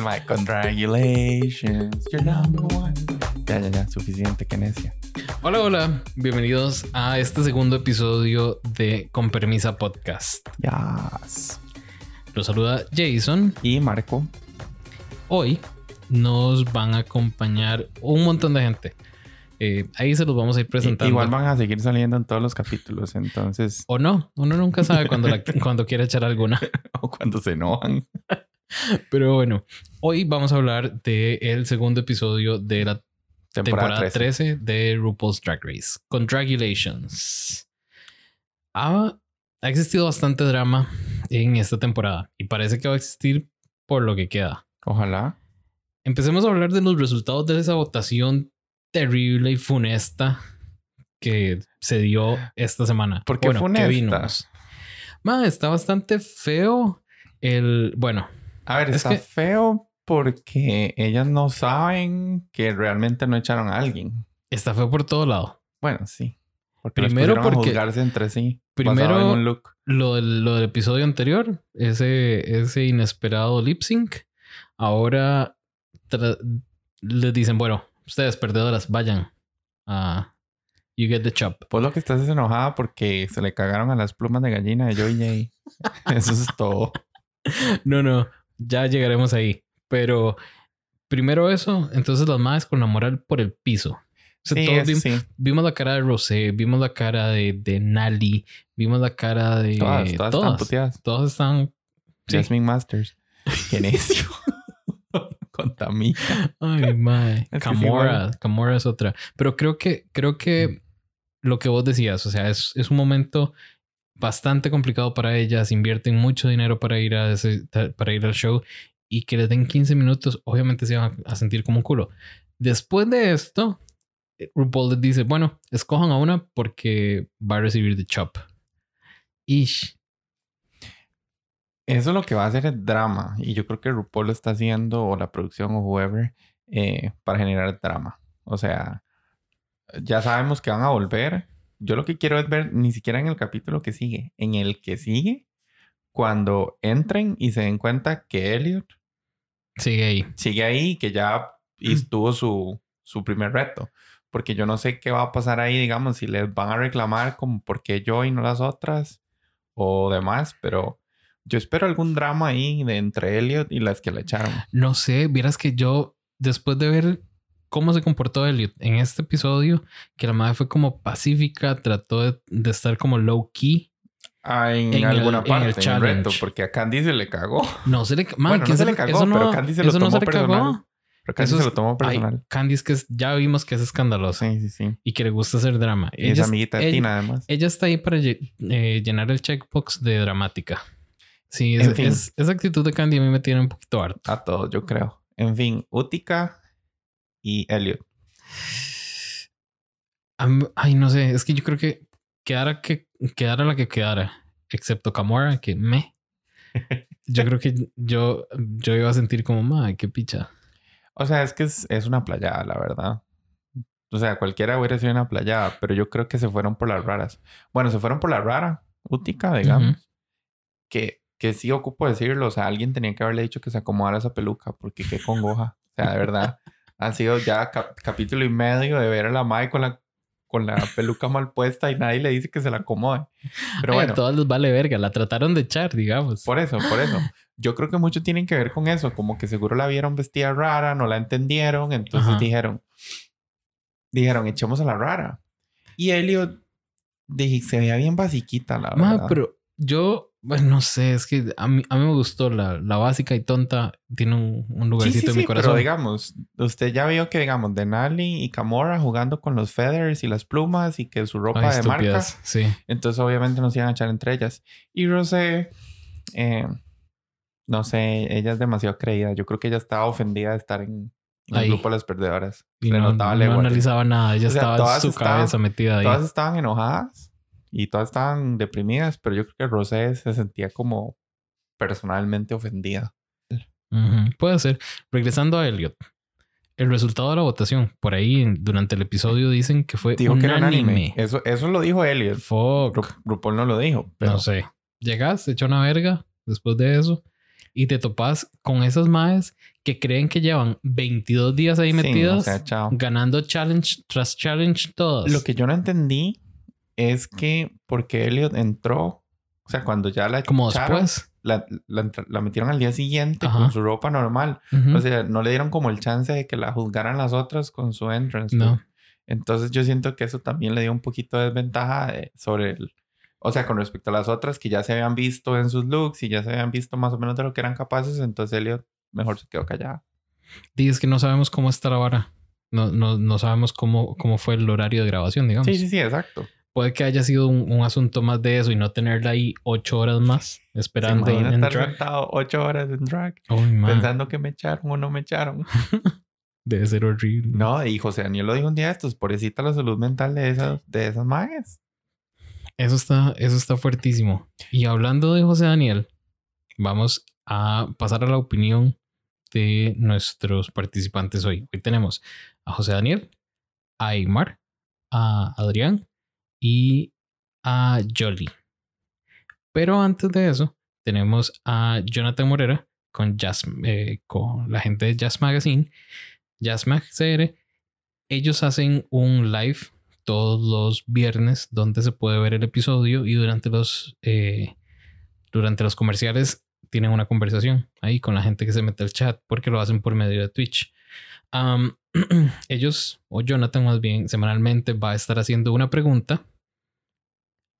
El mae, congratulations, you're number one. Ya, ya, ya, suficiente, que necia. Hola, hola, bienvenidos a este segundo episodio de Con Permisa Podcast. Yes. Los saluda Jason. Y Marco. Hoy nos van a acompañar un montón de gente. Eh, ahí se los vamos a ir presentando. Igual van a seguir saliendo en todos los capítulos, entonces. O no, uno nunca sabe cuando, la- cuando quiere echar alguna. o cuando se enojan. Pero bueno, hoy vamos a hablar del segundo episodio de la Temporada, temporada 13. 13 de RuPaul's Drag Race. Congratulations. Ha, ha existido bastante drama en esta temporada y parece que va a existir por lo que queda. Ojalá. Empecemos a hablar de los resultados de esa votación terrible y funesta que se dio esta semana. ¿Por qué bueno, funesta? que vimos. Está bastante feo el... Bueno, A ver, Es está que- feo porque ellas no saben que realmente no echaron a alguien. está feo por todo lado. Bueno, sí. Porque Primero a porque- juzgarse entre sí. Primero- basado en un look. Lo del, lo del episodio anterior, ese, ese inesperado lip sync, ahora les dicen, bueno, ustedes perdedoras, vayan a You Get the Chop. Pues lo que estás es enojada porque se le cagaron a las plumas de gallina de Joy J. Eso es todo. No, no, ya llegaremos ahí. Pero primero eso, entonces las madres con la moral por el piso. O sea, Sí, todos eso vim- sí. vimos la cara de Rosé, vimos la cara de, de Nali, vimos la cara de Todas, todas, están puteadas. Todas están. Sí. Jasmine Masters. Qué necio. Contamina. Ay, mae. Camora. Camora es otra. Pero creo que, creo que lo que vos decías, o sea, es, es un momento bastante complicado para ellas. Invierten mucho dinero para ir a ese, para ir al show y que les den 15 minutos, obviamente se van a, sentir como un culo. Después de esto, eh, RuPaul les dice, bueno, escojan a una porque va a recibir the chop. Ish. Eso es lo que va a hacer el drama. Y yo creo que RuPaul lo está haciendo, o la producción, o whoever, eh, para generar drama. O sea, ya sabemos que van a volver. Yo lo que quiero es ver, ni siquiera en el capítulo que sigue, en el que sigue, cuando entren y se den cuenta que Elliot Sigue ahí. sigue ahí, que ya estuvo su, su primer reto. Porque yo no sé qué va a pasar ahí, digamos, si les van a reclamar como por qué yo y no las otras o demás, pero yo espero algún drama ahí de entre Elliot y las que le echaron. No sé, vieras que yo, después de ver cómo se comportó Elliot en este episodio, que la madre fue como pacífica, trató de, de estar como low key. Ah, en, En el- alguna en el parte, en el reto, challenge. porque a Candy se le cagó. No se le, man, Bueno, ¿quién no se le cagó, eso pero Candy se lo eso no tomó se le cagó. personal. Pero Candy Eso se lo tomó Ay, personal. Candy es que es- ya vimos que es escandalosa Sí, sí, sí. y que le gusta hacer drama. Y es Ella, es- amiguita de Tina, además. ella está ahí para eh, llenar el checkbox de dramática. Sí, En es- fin. es- esa actitud de Candy a mí me tiene un poquito harto. A todos, yo creo. En fin, Utica y Elliot. Ay, no sé, es que yo creo que quedara que quedara la que quedara, excepto Camora, que me. Yo creo que yo, yo iba a sentir como, madre, qué picha. O sea, es que es, es una playada, la verdad. O sea, cualquiera hubiera sido una playada, pero yo creo que se fueron por las raras. Bueno, se fueron por la rara, Útica, digamos. Que, que sí ocupo decirlo. O sea, alguien tenía que haberle dicho que se acomodara esa peluca, porque qué congoja. O sea, de verdad, han sido ya cap- capítulo y medio de ver a la Mai con la, con la peluca mal puesta y nadie le dice que se la acomode. Pero Ay, bueno, a todas les vale verga, la trataron de echar, digamos. por eso, por eso. Yo creo que mucho tienen que ver con eso, como que seguro la vieron vestida rara, no la entendieron, entonces Ajá. dijeron, dijeron, echemos a la rara. Y Elliot, dije, se veía bien basiquita, la Ma, verdad. pero yo, bueno, no sé, es que a mí, a mí me gustó la, la básica y tonta, tiene un, un lugarcito sí, en sí, mi corazón. pero digamos, usted ya vio que, digamos, Denali y Camora jugando con los feathers y las plumas y que su ropa Ay, de marca. sí. Entonces, obviamente, nos iban a echar entre ellas. Y Rosé, eh, no sé, ella es demasiado creída. Yo creo que ella estaba ofendida de estar en, en el grupo de las perdedoras. Y Le no, notaba no analizaba nada, ella O sea, estaba en su estaban- cabeza metida ahí. Todas estaban enojadas y todas estaban deprimidas, pero yo creo que Rosé se sentía como personalmente ofendida. Ujú, Puede ser. Regresando a Elliot. El resultado de la votación, por ahí durante el episodio dicen que fue Dijo que era unánime. Eso, eso lo dijo Elliot. Fuck. Ru- RuPaul no lo dijo, pero No sé. Llegas, te echó una verga después de eso. y te topas con esas madres que creen que llevan 22 días ahí Sí, o sea, ganando challenge tras challenge todos. Lo que yo no entendí es que porque Elliot entró, o sea, cuando ya la Como después. la, la metieron al día siguiente Ajá. con su ropa normal. O sea, no le dieron como el chance de que la juzgaran las otras con su entrance. No. Entonces yo siento que eso también le dio un poquito de desventaja de- sobre el... O sea, con respecto a las otras que ya se habían visto en sus looks y ya se habían visto más o menos de lo que eran capaces, entonces Elliot mejor se quedó callada. Y es que no sabemos cómo está la vara. No, no, no sabemos cómo, cómo fue el horario de grabación, digamos. Sí, sí, sí, exacto. Puede que haya sido un, un asunto más de eso y no tenerla ahí ocho horas más ¿Se esperando en estar drag. sentado ocho horas en drag man, pensando que me echaron o no me echaron? Debe ser horrible. No, y José Daniel lo dijo un día de estos, pobrecita la salud mental de esas, de esas magas. Eso está, eso está fuertísimo. Y hablando de José Daniel, vamos a pasar a la opinión de nuestros participantes hoy. Hoy tenemos a José Daniel, a Aymar, a Adrián y a Jolly. Pero antes de eso, tenemos a Jonathan Morera con, Jazz, eh, con la gente de Jazz Magazine, Jazz Mag CR. Ellos hacen un live todos los viernes donde se puede ver el episodio y durante los, eh, durante los comerciales tienen una conversación ahí con la gente que se mete al chat porque lo hacen por medio de Twitch. Ellos, o Jonathan más bien, semanalmente va a estar haciendo una pregunta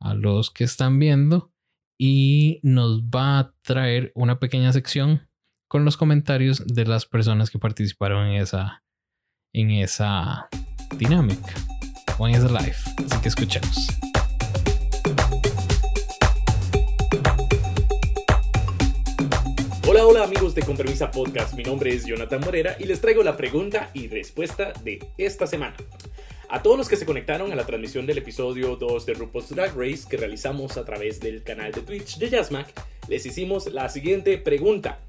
a los que están viendo y nos va a traer una pequeña sección con los comentarios de las personas que participaron en esa, en esa dinámica o en live. Así que escuchemos. Hola, amigos de Compromiso Podcast, mi nombre es Jonathan Morera y les traigo la pregunta y respuesta de esta semana. A todos los que se conectaron a la transmisión del episodio 2 de RuPaul's Drag Race que realizamos a través del canal de Twitch de Jazzmac, les hicimos la siguiente pregunta.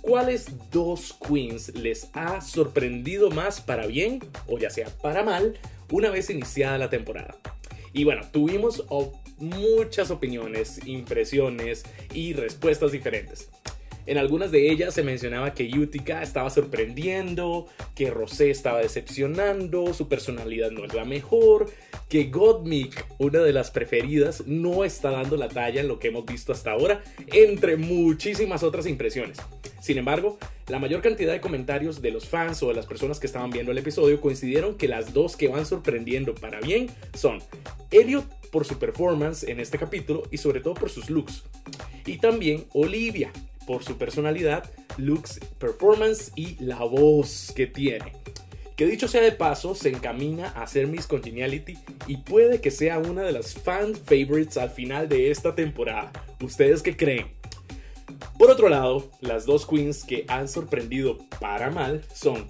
¿Cuáles dos queens les ha sorprendido más para bien o ya sea para mal una vez iniciada la temporada? Y bueno, tuvimos muchas opiniones, impresiones y respuestas diferentes. En algunas de ellas se mencionaba que Utica estaba sorprendiendo, que Rosé estaba decepcionando, su personalidad no es la mejor, que Godmik, una de las preferidas, no está dando la talla en lo que hemos visto hasta ahora, entre muchísimas otras impresiones. Sin embargo, la mayor cantidad de comentarios de los fans o de las personas que estaban viendo el episodio coincidieron que las dos que van sorprendiendo para bien son Elliot por su performance en este capítulo y sobre todo por sus looks. Y también Olivia por su personalidad, looks, performance y la voz que tiene. Que dicho sea de paso, se encamina a ser Miss Congeniality y puede que sea una de las fan favorites al final de esta temporada. ¿Ustedes qué creen? Por otro lado, las dos queens que han sorprendido para mal son,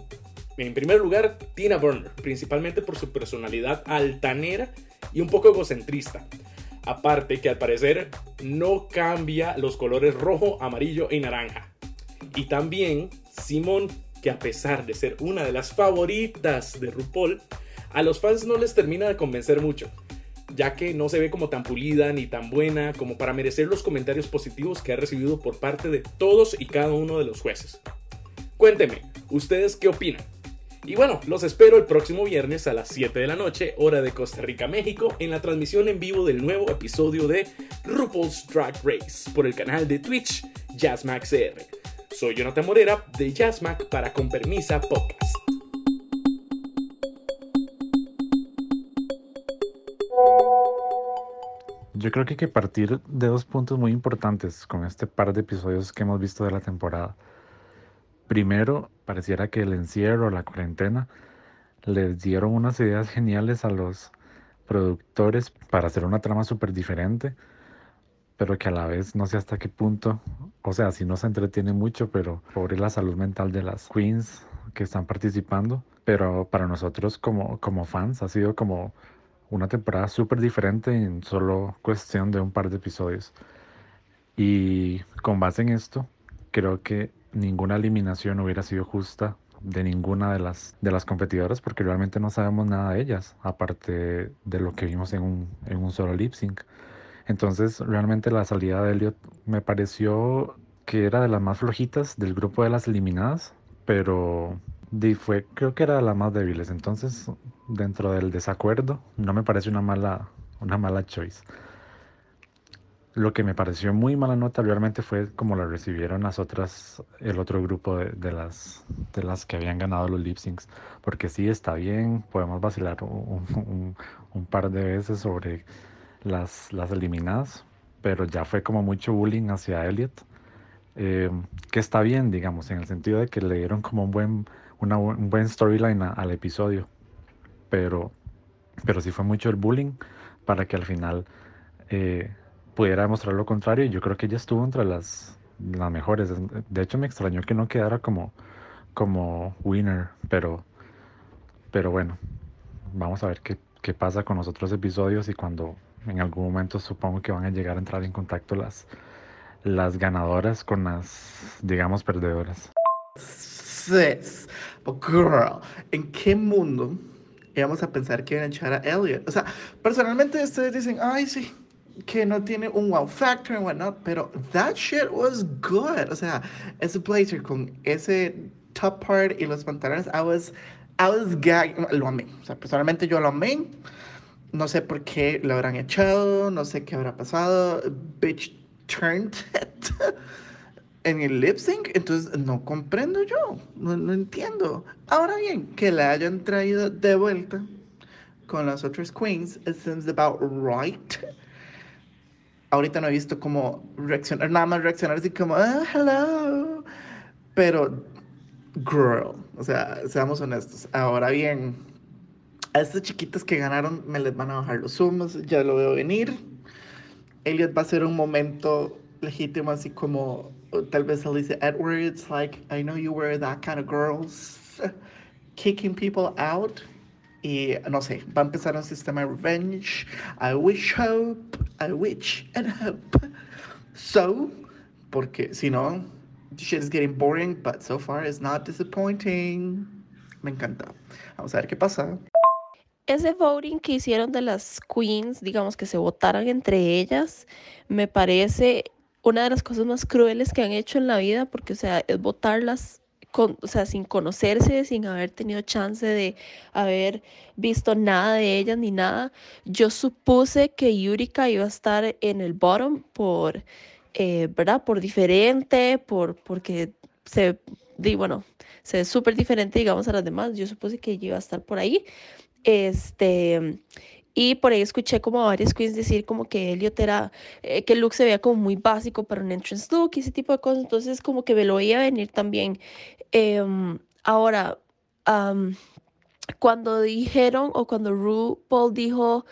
en primer lugar, Tina Burner, principalmente por su personalidad altanera y un poco egocentrista. Aparte que al parecer no cambia los colores rojo, amarillo y naranja. Y también Simone, que a pesar de ser una de las favoritas de RuPaul, a los fans no les termina de convencer mucho, ya que no se ve como tan pulida ni tan buena como para merecer los comentarios positivos que ha recibido por parte de todos y cada uno de los jueces. Cuéntenme, ¿ustedes qué opinan? Y bueno, los espero el próximo viernes a las 7 de la noche, hora de Costa Rica, México, en la transmisión en vivo del nuevo episodio de RuPaul's Drag Race por el canal de Twitch Jazzmac CR. Soy Jonathan Morera de Jazzmac para Con Permisa Podcast. Yo creo que hay que partir de dos puntos muy importantes con este par de episodios que hemos visto de la temporada. Primero, pareciera que el encierro, la cuarentena, les dieron unas ideas geniales a los productores para hacer una trama súper diferente, pero que a la vez no sé hasta qué punto, o sea, si no se entretiene mucho, pero pobre la salud mental de las queens que están participando, pero para nosotros como, como fans ha sido como una temporada súper diferente en solo cuestión de un par de episodios. Y con base en esto, creo que ninguna eliminación hubiera sido justa de ninguna de las, de las competidoras porque realmente no sabemos nada de ellas, aparte de lo que vimos en un, en un solo lip sync. Entonces, realmente la salida de Elliot me pareció que era de las más flojitas del grupo de las eliminadas, pero fue, creo que era de las más débiles. Entonces, dentro del desacuerdo, no me parece una mala, una mala choice. Lo que me pareció muy mala nota realmente fue como la recibieron las otras, el otro grupo de, de las, de las que habían ganado los lip syncs. Porque sí, está bien, podemos vacilar un, par de veces sobre las, las eliminadas, pero ya fue como mucho bullying hacia Elliot. eh, que está bien, digamos, en el sentido de que le dieron como un buen, una un buen storyline al episodio. Pero, pero sí fue mucho el bullying para que al final eh, pudiera demostrar lo contrario. Yo creo que ella estuvo entre las, las mejores. De hecho, me extrañó que no quedara como, como winner, pero, pero bueno, vamos a ver qué, qué pasa con los otros episodios y cuando en algún momento supongo que van a llegar a entrar en contacto las, las ganadoras con las, digamos, perdedoras. Sis, but girl, ¿en qué mundo íbamos a pensar que iban a echar a Elliot? O sea, personalmente ustedes dicen, ay, sí, que no tiene un wow factor and whatnot, pero that shit was good. O sea, ese blazer con ese top part y los pantalones, I was, I was gagging, lo amé. O sea, personalmente yo lo amé. No sé por qué lo habrán echado, no sé qué habrá pasado. Bitch turned it en el lip sync, entonces no comprendo yo, no, no entiendo. Ahora bien, que la hayan traído de vuelta con las otras queens, it seems about right. Ahorita no he visto cómo reaccionar, nada más reaccionar así como, ah, hello. Pero, girl, o sea, seamos honestos. Ahora bien, a estas chiquitas que ganaron me les van a bajar los humos, ya lo veo venir. Elliot va a ser un momento legítimo, así como tal vez Alicia Edwards, like, I know you were that kind of girls, kicking people out. Y no sé, va a empezar un sistema de revenge. I wish hope, I wish and hope. So, porque si no, shit is getting boring, but so far it's not disappointing. Me encanta. Vamos a ver qué pasa. Ese voting que hicieron de las queens, digamos que se votaran entre ellas, me parece una de las cosas más crueles que han hecho en la vida, porque, o sea, es votarlas con, o sea, sin conocerse, sin haber tenido chance de haber visto nada de ellas ni nada. Yo supuse que Yurika iba a estar en el bottom por, eh, ¿verdad? Por diferente, por, porque se, di, bueno, se ve súper diferente, digamos, a las demás. Yo supuse que ella iba a estar por ahí. Este, y por ahí escuché como a varias queens decir como que Elliot era, eh, que el look se veía como muy básico para un entrance look y ese tipo de cosas. Entonces como que me lo veía venir también. Em, ahora, cuando dijeron o cuando RuPaul dijo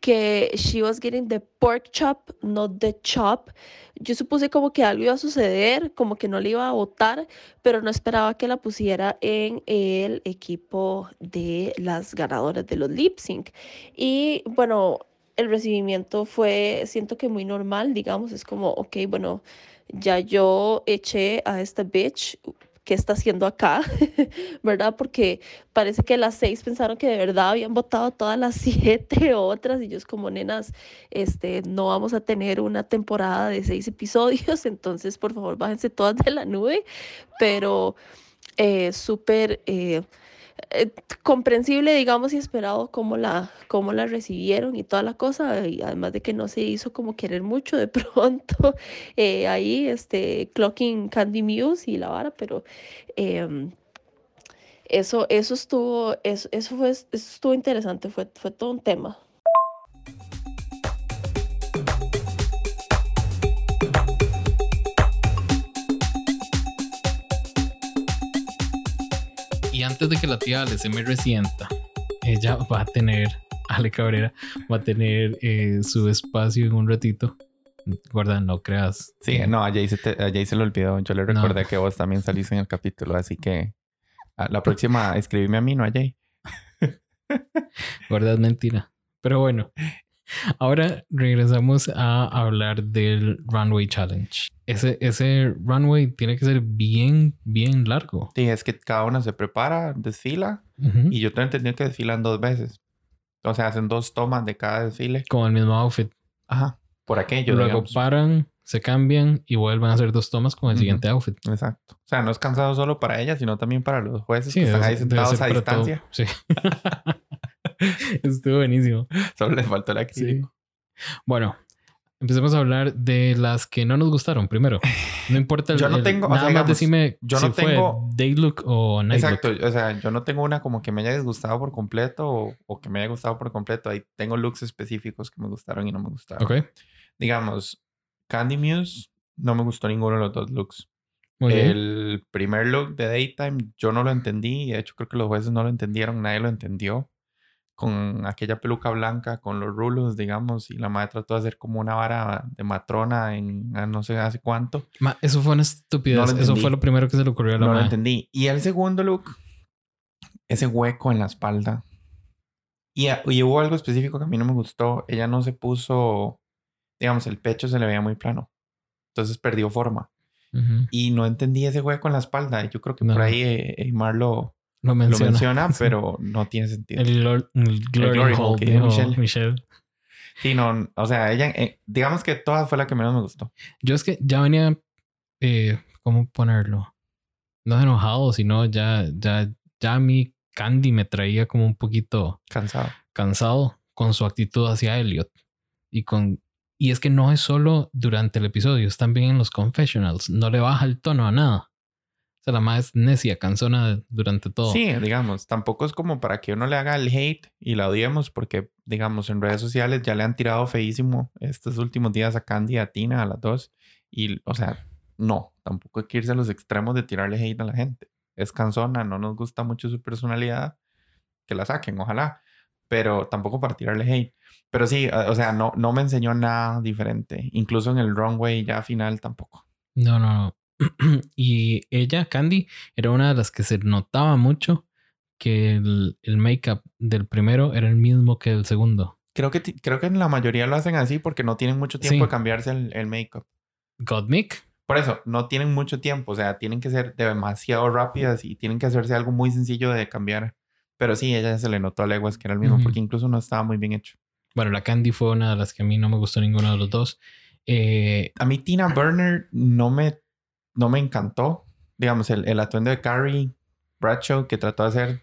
que she was getting the pork chop, not the chop. Yo supuse como que algo iba a suceder, como que no le iba a votar, pero no esperaba que la pusiera en el equipo de las ganadoras de los lip sync. Y bueno, el recibimiento fue, siento que muy normal, digamos, es como, ok, bueno, ya yo eché a esta bitch, ¿qué está haciendo acá? ¿Verdad? Porque parece que las seis pensaron que de verdad habían votado todas las siete otras y es como, nenas, este, no vamos a tener una temporada de seis episodios, entonces por favor bájense todas de la nube, pero eh, súper... eh, eh, comprensible, digamos, y esperado cómo la, cómo la recibieron y toda la cosa, y además de que no se hizo como querer mucho de pronto eh, ahí, este, clocking Candy Muse y la vara, pero em, eso, eso estuvo, eso, eso fue, eso estuvo interesante, fue, fue todo un tema. Antes de que la tía Ale se me resienta, ella va a tener, Ale Cabrera, va a tener eh, su espacio en un ratito. Guarda, no creas. Sí, no, a Jay, se te- a Jay se le olvidó. Yo le No. recordé que vos también saliste en el capítulo, así que a la próxima escribime a mí, no a Jay. Guarda, es mentira. Pero bueno, ahora regresamos a hablar del Runway Challenge. Ese, ese runway tiene que ser bien, bien largo. Sí, es que cada una se prepara, desfila, Ujú. y yo tengo entendido que desfilan dos veces. O sea, hacen dos tomas de cada desfile. Con el mismo outfit. Ajá. por aquello. Luego digamos. paran, se cambian y vuelven a hacer dos tomas con el Ujú. siguiente outfit. Exacto. O sea, no es cansado solo para ella, sino también para los jueces que debe están ahí sentados a para todo. distancia. Sí. Estuvo buenísimo. Solo les faltó la Sí. acrílico. Bueno, empecemos a hablar de las que no nos gustaron primero. No importa el, Yo no el- tengo- o más decime yo si no fue tengo- Day Look o Night Exacto. Look. O sea, yo no tengo una como que me haya disgustado por completo o, o que me haya gustado por completo. Ahí tengo looks específicos que me gustaron y no me gustaron. Ok, Digamos, Candy Muse no me gustó ninguno de los dos looks. muy bien. El primer look de Daytime yo no lo entendí. De hecho, creo que los jueces no lo entendieron. Nadie lo entendió. Con aquella peluca blanca, con los rulos, digamos. Y la madre trató de hacer como una vara de matrona en ah, no sé hace cuánto. Ma, eso fue una estupidez. No eso fue lo primero que se le ocurrió a la No lo entendí. Y el segundo look, ese hueco en la espalda. Y, a- y hubo algo específico que a mí no me gustó. Ella no se puso, digamos, el pecho se le veía muy plano. Entonces perdió forma. Y no entendí ese hueco en la espalda. Yo creo que No. por ahí eh, Eymar lo, Lo lo menciona. menciona, Sí. pero no tiene sentido. El, el Glory, Glory Hole, Hole que dijo dijo Michelle. Michelle. Sí, no, o sea, ella, eh, digamos que todas fue la que menos me gustó. Yo es que ya venía, eh, ¿cómo ponerlo? No enojado, sino ya, ya, ya mi Candy me traía como un poquito Cansado. cansado con su actitud hacia Elliot. Y con y es que no es solo durante el episodio, es también en los confessionals. No le baja el tono a nada. O sea, la más es necia, cansona durante todo. Sí, digamos, tampoco es como para que uno le haga el hate y la odiemos, porque, digamos, en redes sociales ya le han tirado feísimo estos últimos días a Candy y a Tina, a las dos. Y, o sea, no, tampoco hay que irse a los extremos de tirarle hate a la gente. Es cansona, no nos gusta mucho su personalidad, que la saquen, ojalá, pero tampoco para tirarle hate. Pero sí, o sea, no, no me enseñó nada diferente. Incluso en el runway ya final tampoco. No, no, no. y ella, Candy, era una de las que se notaba mucho que el, el make-up del primero era el mismo que el segundo. Creo que, creo que en la mayoría lo hacen así porque no tienen mucho tiempo Sí. de cambiarse el, el make-up. Godmick, Por eso, no tienen mucho tiempo, o sea, tienen que ser demasiado rápidas y tienen que hacerse algo muy sencillo de cambiar. Pero sí, ella se le notó a leguas que era el mismo, porque incluso no estaba muy bien hecho. bueno, la Candy fue una de las que a mí no me gustó ninguno de los dos. Eh, A mí Tina Burner no me, no me encantó. Digamos, el, el atuendo de Carrie Bradshaw que trató de hacer.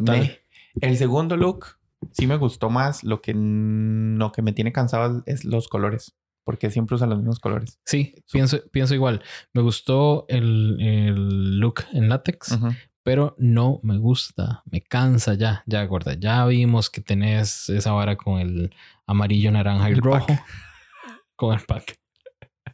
Me- el segundo look sí me gustó más. Lo que, lo que me tiene cansado es los colores, porque siempre usan los mismos colores. sí, pienso, pienso igual. Me gustó el, el look en látex, pero no me gusta. Me cansa ya, ya, gorda. Ya vimos que tenés esa vara con el amarillo, naranja y El rojo. pack. Con el pack.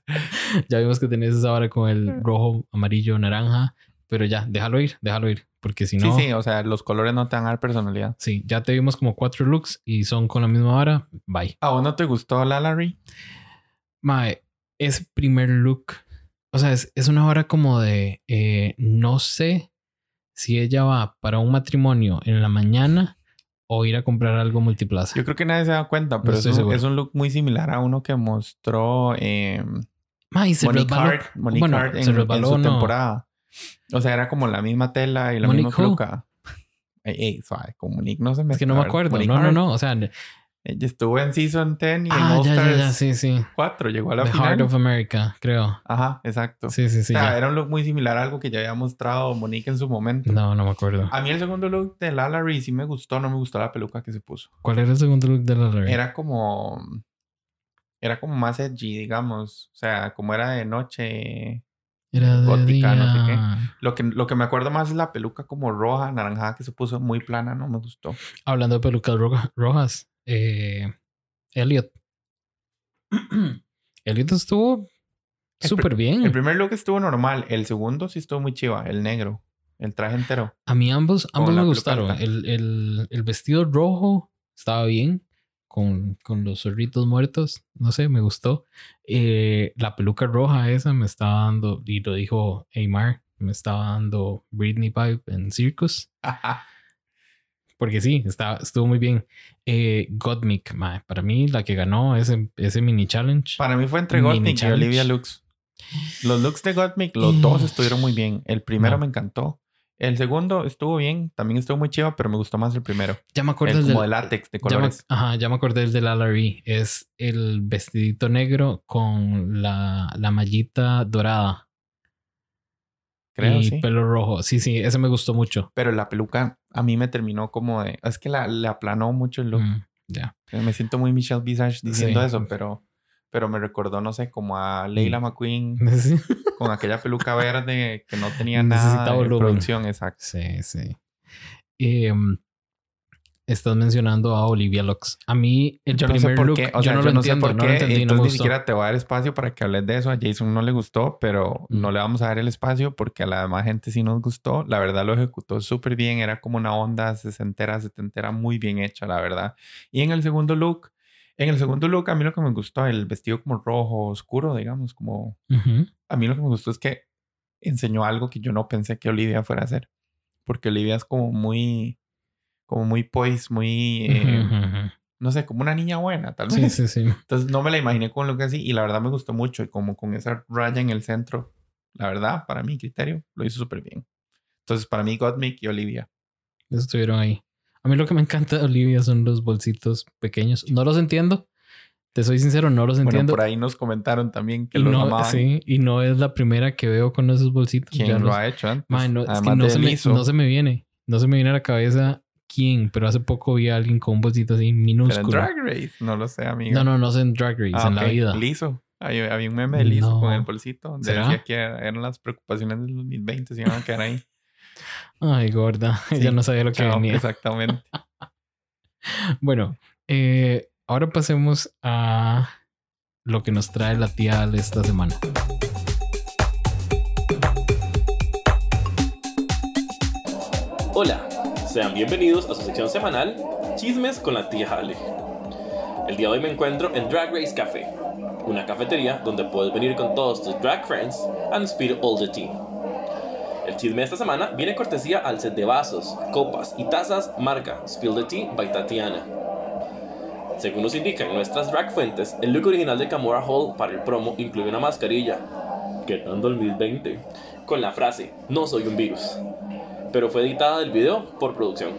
ya vimos que tenés esa vara con el rojo, amarillo, naranja. Pero ya, déjalo ir, déjalo ir. Porque si no, Sí, sí, o sea, los colores no te dan a dar personalidad. sí, ya te vimos como cuatro looks y son con la misma vara. Bye. ¿A vos no te gustó la Larry? Mae, ese primer look, o sea, es, es una hora como de, eh, no sé si ella va para un matrimonio en la mañana o ir a comprar algo multiplaza. Yo creo que nadie se da cuenta, pero es, un, seguro. es un look muy similar a uno que mostró eh, Mae, se Monique resbaló. Hart, Monique bueno, Hart en, se en resbaló, su no. temporada. O sea, era como la misma tela y la Monique misma peluca. Ey, ey, suave, con Monique no se me Es que no me acuerdo. No, no, no. O sea, Ella estuvo en Season 10 y en ah, All ya, ya, Stars ya, sí, sí. 4. Llegó a la The final. Heart of America, creo. Ajá, exacto. Sí, sí, sí. o sea, ya. era un look muy similar a algo que ya había mostrado Monique en su momento. No, no me acuerdo. A mí el segundo look de la Larry sí me gustó. No me gustó la peluca que se puso. ¿Cuál era el segundo look de la Larry? Era como... Era como más edgy, digamos. O sea, como era de noche... Era de gótica, no sé qué. Lo que, lo que me acuerdo más es la peluca como roja, naranjada que se puso muy plana. No me gustó. Hablando de pelucas roja- rojas, eh, Elliot. Elliot estuvo súper bien. El primer look estuvo normal. El segundo sí estuvo muy chiva. El negro. El traje entero. A mí ambos, ambos me gustaron. El, el- el vestido rojo estaba bien. Con, con los zorritos muertos. No sé, me gustó. Eh, la peluca roja esa me estaba dando, y lo dijo Aymar, me estaba dando Britney Pipe en Circus. Porque sí, está, estuvo muy bien. Eh, mae, para mí la que ganó ese, ese mini challenge. Para mí fue entre Gottmik y. Olivia Lux. Los looks de Gottmik, los dos Eh, estuvieron muy bien. El primero no. me encantó. El segundo estuvo bien, también estuvo muy chido, pero me gustó más el primero. Ya me acuerdo El del como de látex, de ya me- colores. ajá, ya me acordé del de la Larry. Es el vestidito negro con la, la mallita dorada Creo, y sí. pelo rojo. Sí, sí, ese me gustó mucho. Pero la peluca a mí me terminó como de... Es que la, le aplanó mucho el look. Mm, ya. Me siento muy Michelle Visage diciendo Sí. eso, pero... Pero me recordó, no sé, como a Leila Mm. McQueen Sí, con aquella peluca verde que no tenía Necesita nada de volumen. producción, exacto. sí. sí. Em, estás mencionando a Olivia Lux. A mí, el Yo no primer sé por look, qué, o yo no yo lo no entiendo, sé por no qué, entendí, no me entonces ni gustó. siquiera te voy a dar espacio para que hables de eso. A Jason no le gustó, pero Mm. no le vamos a dar el espacio porque a la demás gente sí nos gustó. La verdad lo ejecutó súper bien, era como una onda sesentera, setentera muy bien hecha, la verdad. Y en el segundo look, en el segundo look a mí lo que me gustó, el vestido como rojo oscuro, digamos, como... Ujú. A mí lo que me gustó es que enseñó algo que yo no pensé que Olivia fuera a hacer. Porque Olivia es como muy... Como muy poise, muy... eh, Ujú, ujú. no sé, como una niña buena, tal Sí, vez. sí, sí. Entonces no me la imaginé con lo que así y la verdad me gustó mucho y como con esa raya en el centro, la verdad, para mi criterio, lo hizo súper bien. Entonces para mí Gottmik y Olivia. Estuvieron ahí. A mí lo que me encanta de Olivia son los bolsitos pequeños. No los entiendo. Te soy sincero, no los Bueno, entiendo. por ahí nos comentaron también que y los no, amaban. sí, y no es la primera que veo con esos bolsitos. ¿Quién Ya lo los- ha hecho antes? Mae, no, es que no se, me, no se me viene. No se me viene a la cabeza quién, pero hace poco vi a alguien con un bolsito así pero en minúsculo. Drag Race, no lo sé, amigo. No, no, no es en Drag Race, Ah, en la ok. vida. Liso. Había, un meme de Liso con No. el bolsito. donde ¿Será? Decía que eran las preocupaciones del 2020, si iban a quedar ahí. Ay, gorda. Sí, Ella no sabía lo que Chao, venía. Exactamente. Bueno, eh, ahora pasemos a lo que nos trae la tía Ale esta semana. Hola, sean bienvenidos a su sección semanal Chismes con la tía Ale. El día de hoy me encuentro en Drag Race Café, una cafetería donde puedes venir con todos tus drag friends and spill all the tea. Chisme de esta semana viene cortesía al set de vasos, copas y tazas marca Spill the Tea by Tatiana. Según nos indican nuestras drag fuentes, el look original de Camora Hall para el promo incluye una mascarilla, que tal 2020, con la frase No soy un virus pero fue editada del video por producción.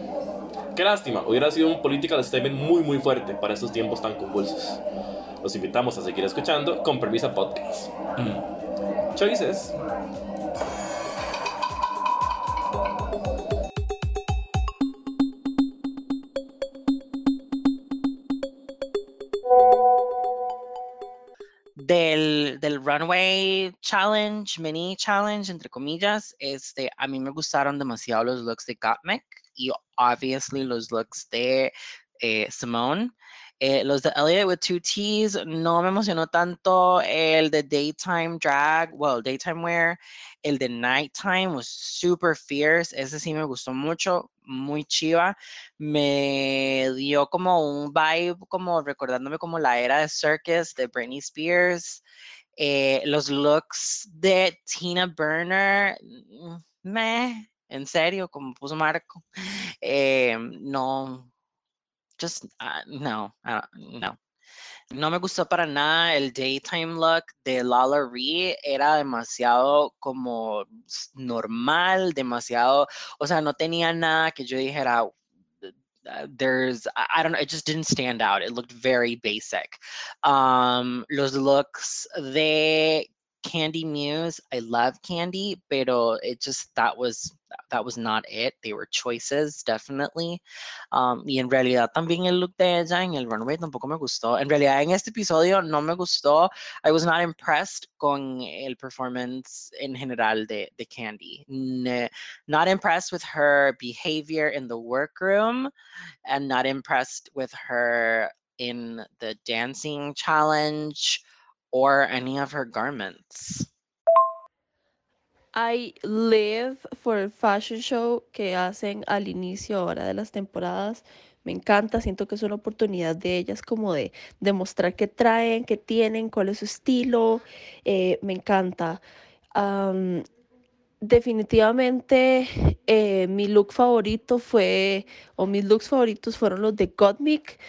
Qué lástima, hubiera sido un political statement muy muy fuerte para estos tiempos tan convulsos. Los invitamos a seguir escuchando con Permisa Podcast. Mm. Choices. Del, del runway challenge, mini challenge, entre comillas, este, a mí me gustaron demasiado los looks de Gottmik y obviously los looks de eh, Simone. Eh, los de Elliot with two T's no me emocionó tanto. El de daytime drag, well, daytime wear. El de nighttime was super fierce. Ese sí me gustó mucho, muy chiva. Me dio como un vibe, como recordándome como la era de Circus de Britney Spears. Eh, los looks de Tina Burner, mm, meh, en serio, como puso Marco. Eh, no, just uh, no, uh, no. No me gustó para nada el daytime look de Lala Ree. Era demasiado como normal, demasiado, o sea, no tenía nada que yo dijera. "Uh, There's, I I don't know, it just didn't stand out. It looked very basic. Um, los looks de Candy Muse, I love Candy, pero it just that was that was not it. They were choices, definitely. Um, y en realidad también el look de ella en el runway tampoco me gustó. En realidad en este episodio no me gustó. I was not impressed con el performance en general de, de Candy. Ne- not impressed with her behavior in the workroom and not impressed with her in the dancing challenge or any of her garments. I live for el fashion show que hacen al inicio ahora de las temporadas. Me encanta, siento que es una oportunidad de ellas como de demostrar qué traen, qué tienen, cuál es su estilo. eh, me encanta. Am, definitivamente eh, mi look favorito fue, o mis looks favoritos fueron los de Gottmik.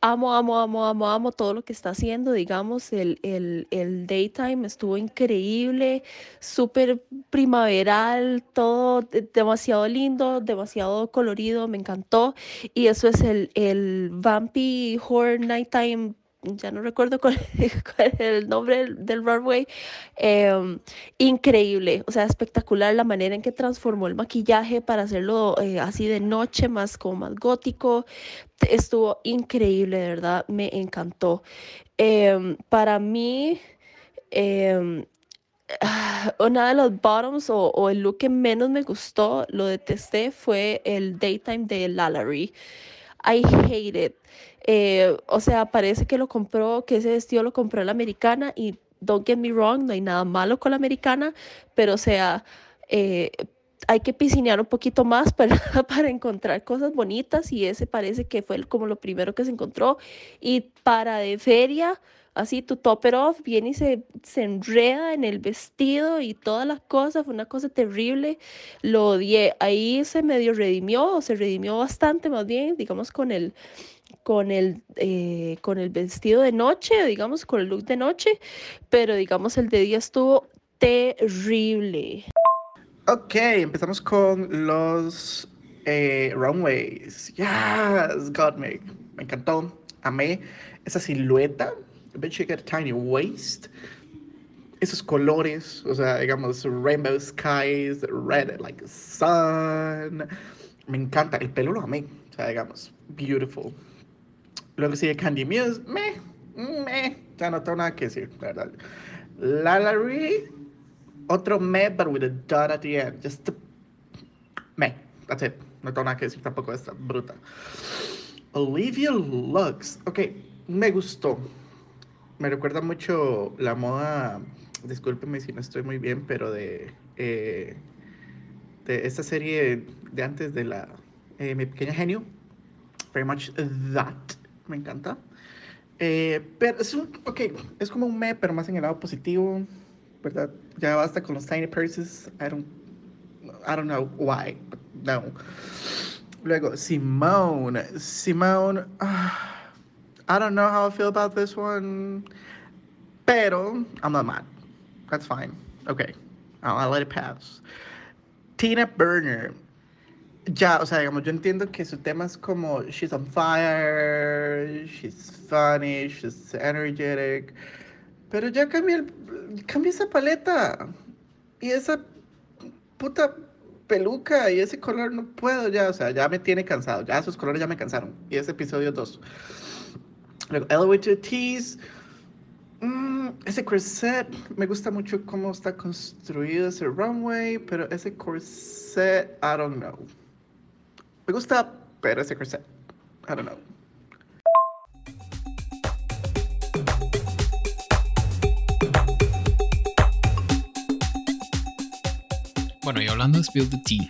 Amo, amo, amo, amo, amo todo lo que está haciendo. Digamos, el, el, el daytime estuvo increíble, súper primaveral, todo de- demasiado lindo, demasiado colorido, me encantó. Y eso es el, el Vampy Horror Nighttime. Ya no recuerdo cuál, el nombre del, del runway. em, increíble, o sea, espectacular la manera en que transformó el maquillaje para hacerlo eh, así de noche, más como más gótico. Estuvo increíble, de verdad, me encantó. Em, para mí, em, ah, una de los bottoms o, o el look que menos me gustó, lo detesté, fue el daytime de Lalaurie. I hate it. Eh, o sea, parece que lo compró, que ese vestido lo compró la americana y don't get me wrong, no hay nada malo con la americana, pero o sea, eh, hay que piscinear un poquito más para, para encontrar cosas bonitas y ese parece que fue como lo primero que se encontró. Y para de feria, así tu topper off viene y se, se enreda en el vestido y todas las cosas, fue una cosa terrible, lo odié. Ahí se medio redimió, o se redimió bastante más bien, digamos, con el, con el, eh, con el vestido de noche, digamos, con el look de noche, pero digamos, el de día estuvo terrible. Ok, empezamos con los eh, runways. Yes, got me. Me encantó. Amé esa silueta. Bitch, she got a tiny waist. Esos colores, o sea, digamos, rainbow skies, red like sun. Me encanta. El pelo lo amé. O sea, digamos, beautiful. Luego sigue Candy Muse. Meh, meh. Ya no tengo nada que decir, la verdad. Lalaurie. Otro meh, but with a dot at the end. Just a meh. That's it. No tengo nada que decir tampoco esta bruta. Olivia Lux. Ok, me gustó. Me recuerda mucho la moda. Discúlpeme si no estoy muy bien, pero de. eh, de esta serie de antes de la. eh, Mi pequeña genio. Very much that. Me encanta. Eh, pero es un. Ok, es como un me, pero más en el lado positivo. ¿Verdad? Ya basta con los tiny purses. I don't. I don't know why, but no. Luego, Simone. Simone. ah, I don't know how I feel about this one. Pero, I'm not mad. That's fine. Okay. I'll, I'll let it pass. Tina Burner. Ya, o sea, yo entiendo que su tema es como she's on fire, she's funny, she's energetic. Pero ya cambia, el, cambia esa paleta. Y esa puta peluca y ese color no puedo ya, o sea, ya me tiene cansado. Ya esos colores ya me cansaron. Y ese episodio 2. Luego, Elevator Tease. Mm, ese corset, me gusta mucho cómo está construido ese runway, pero ese corset, I don't know. Me gusta, pero ese corset, I don't know. Bueno, y hablando de Spill the Tea.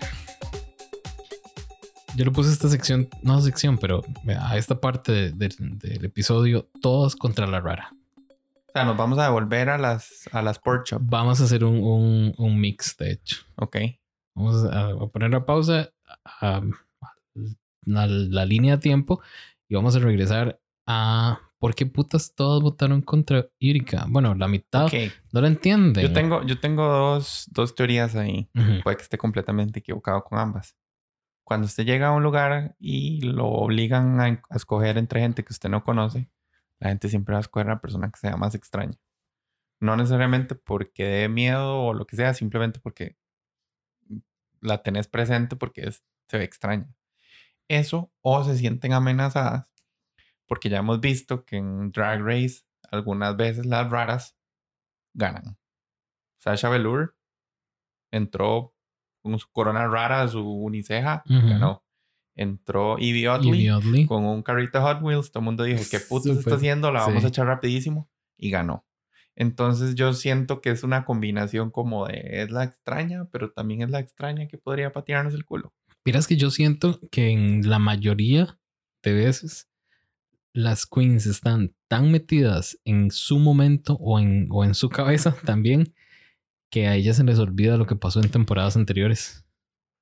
Yo le puse esta sección, no sección, pero a esta parte de- de- del episodio, todos contra la rara. O sea, nos vamos a devolver a las, a las pork chop. Vamos a hacer un, un- un mix, de hecho. Ok. Vamos a, a poner a pausa a, la, la línea de tiempo y vamos a regresar a por qué putas todos votaron contra Irika. Bueno, la mitad no la entienden. Yo tengo, yo tengo dos, dos teorías ahí. Puede que esté completamente equivocado con ambas. Cuando usted llega a un lugar y lo obligan a, escoger entre gente que usted no conoce, la gente siempre va a escoger a la persona que sea más extraña. No necesariamente porque dé miedo o lo que sea, simplemente porque la tenés presente porque es- se ve extraña. Eso o se sienten amenazadas porque ya hemos visto que en Drag Race algunas veces las raras ganan. Sasha Velour entró con su corona rara, su uniceja, Ujú. ganó. Entró Evie Oddly con un carrito Hot Wheels. Todo el mundo dijo, ¿qué puto se está haciendo? La vamos sí. a echar rapidísimo. Y ganó. Entonces yo siento que es una combinación como de es la extraña, pero también es la extraña que podría patearnos el culo. Miras que yo siento que en la mayoría de veces las queens están tan metidas en su momento o en, o en su cabeza también que a ellas se les olvida lo que pasó en temporadas anteriores.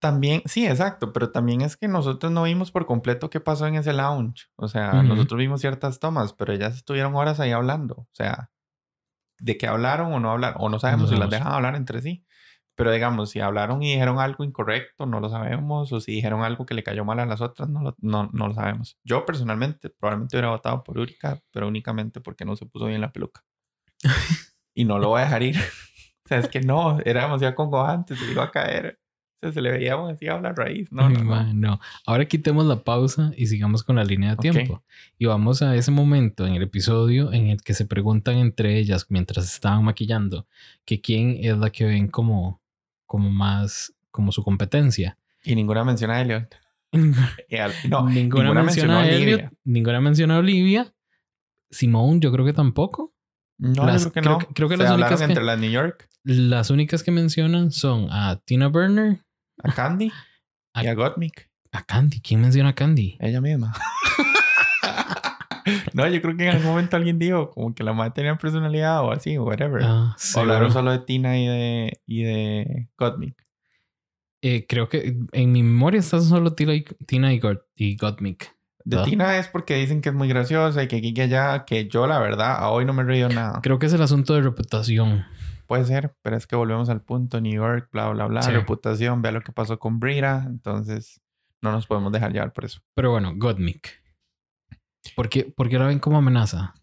también, sí, exacto, pero también es que nosotros no vimos por completo qué pasó en ese lounge. O sea, Ujú. nosotros vimos ciertas tomas, pero ellas estuvieron horas ahí hablando. O sea, de qué hablaron o no hablaron, o no sabemos si las dejan hablar entre sí. Pero digamos, si hablaron y dijeron algo incorrecto, no lo sabemos. O si dijeron algo que le cayó mal a las otras, no lo, no, no lo sabemos. Yo personalmente probablemente hubiera votado por Úrica, pero únicamente porque no se puso bien la peluca. y no lo voy a dejar ir. O sea, es que no, era demasiado congojante, se le iba a caer. O sea, se le veía así a la raíz. No, Ay, no, no. ma, no. Ahora quitemos la pausa y sigamos con la línea de Ok. tiempo. Y vamos a ese momento en el episodio en el que se preguntan entre ellas mientras estaban maquillando que quién es la que ven como, como más, como su competencia. Y ninguna menciona a Elliot. Al- no, ninguna, menciona a Elliot, Olivia. ninguna menciona a Olivia. Simone, yo creo que tampoco. No, Las- yo creo que creo no. que- creo que Se las únicas que- entre las New York, Las únicas que mencionan son a Tina Burner, a Candy A- y a Gottmik. a Candy. ¿Quién menciona a Candy? Ella misma. no, yo creo que en algún momento alguien dijo como que la madre tenía personalidad o así, o whatever. Ah, o hablaron solo de Tina y de, y de Gottmik. Eh, creo que en mi memoria están solo Tina y, Tina y, God- y Gottmik. De. Tina es porque dicen que es muy graciosa y que aquí que allá, que yo la verdad a hoy no me he reído nada. Creo que es el asunto de reputación. Puede ser, pero es que volvemos al punto, New York, bla, bla, bla, Sí. reputación, vea lo que pasó con Brita, entonces no nos podemos dejar llevar por eso. Pero bueno, Gottmik. ¿Por qué, por qué la ven como amenaza?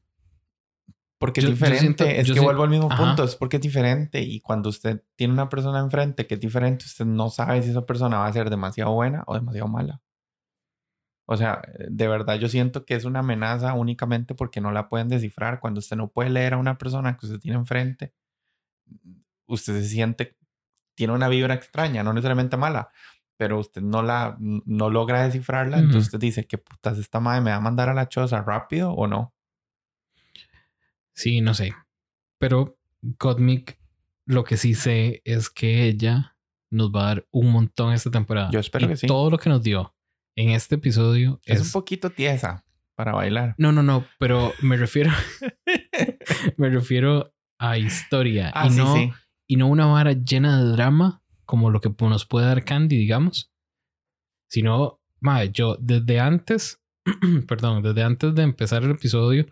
Porque Yo- es diferente, siento- es que vuelvo al mismo Ajá. punto, es porque es diferente y cuando usted tiene una persona enfrente que es diferente, usted no sabe si esa persona va a ser demasiado buena o demasiado mala. O sea, de verdad yo siento que es una amenaza únicamente porque no la pueden descifrar. Cuando usted no puede leer a una persona que usted tiene enfrente, usted se siente, tiene una vibra extraña, no necesariamente mala, pero usted no la, no logra descifrarla, entonces usted dice, ¿qué putas esta madre me va a mandar a la choza rápido o no? Sí, no sé. Pero Gottmik, lo que sí sé es que ella nos va a dar un montón esta temporada. Yo espero Y que sí. Todo lo que nos dio en este episodio Es, es... un poquito tiesa para bailar. No, no, no, pero me refiero, me refiero a historia Ah, y, sí, no, sí. y no una vara llena de drama como lo que nos puede dar Candy, digamos. Sino, madre, yo desde antes, perdón, desde antes de empezar el episodio,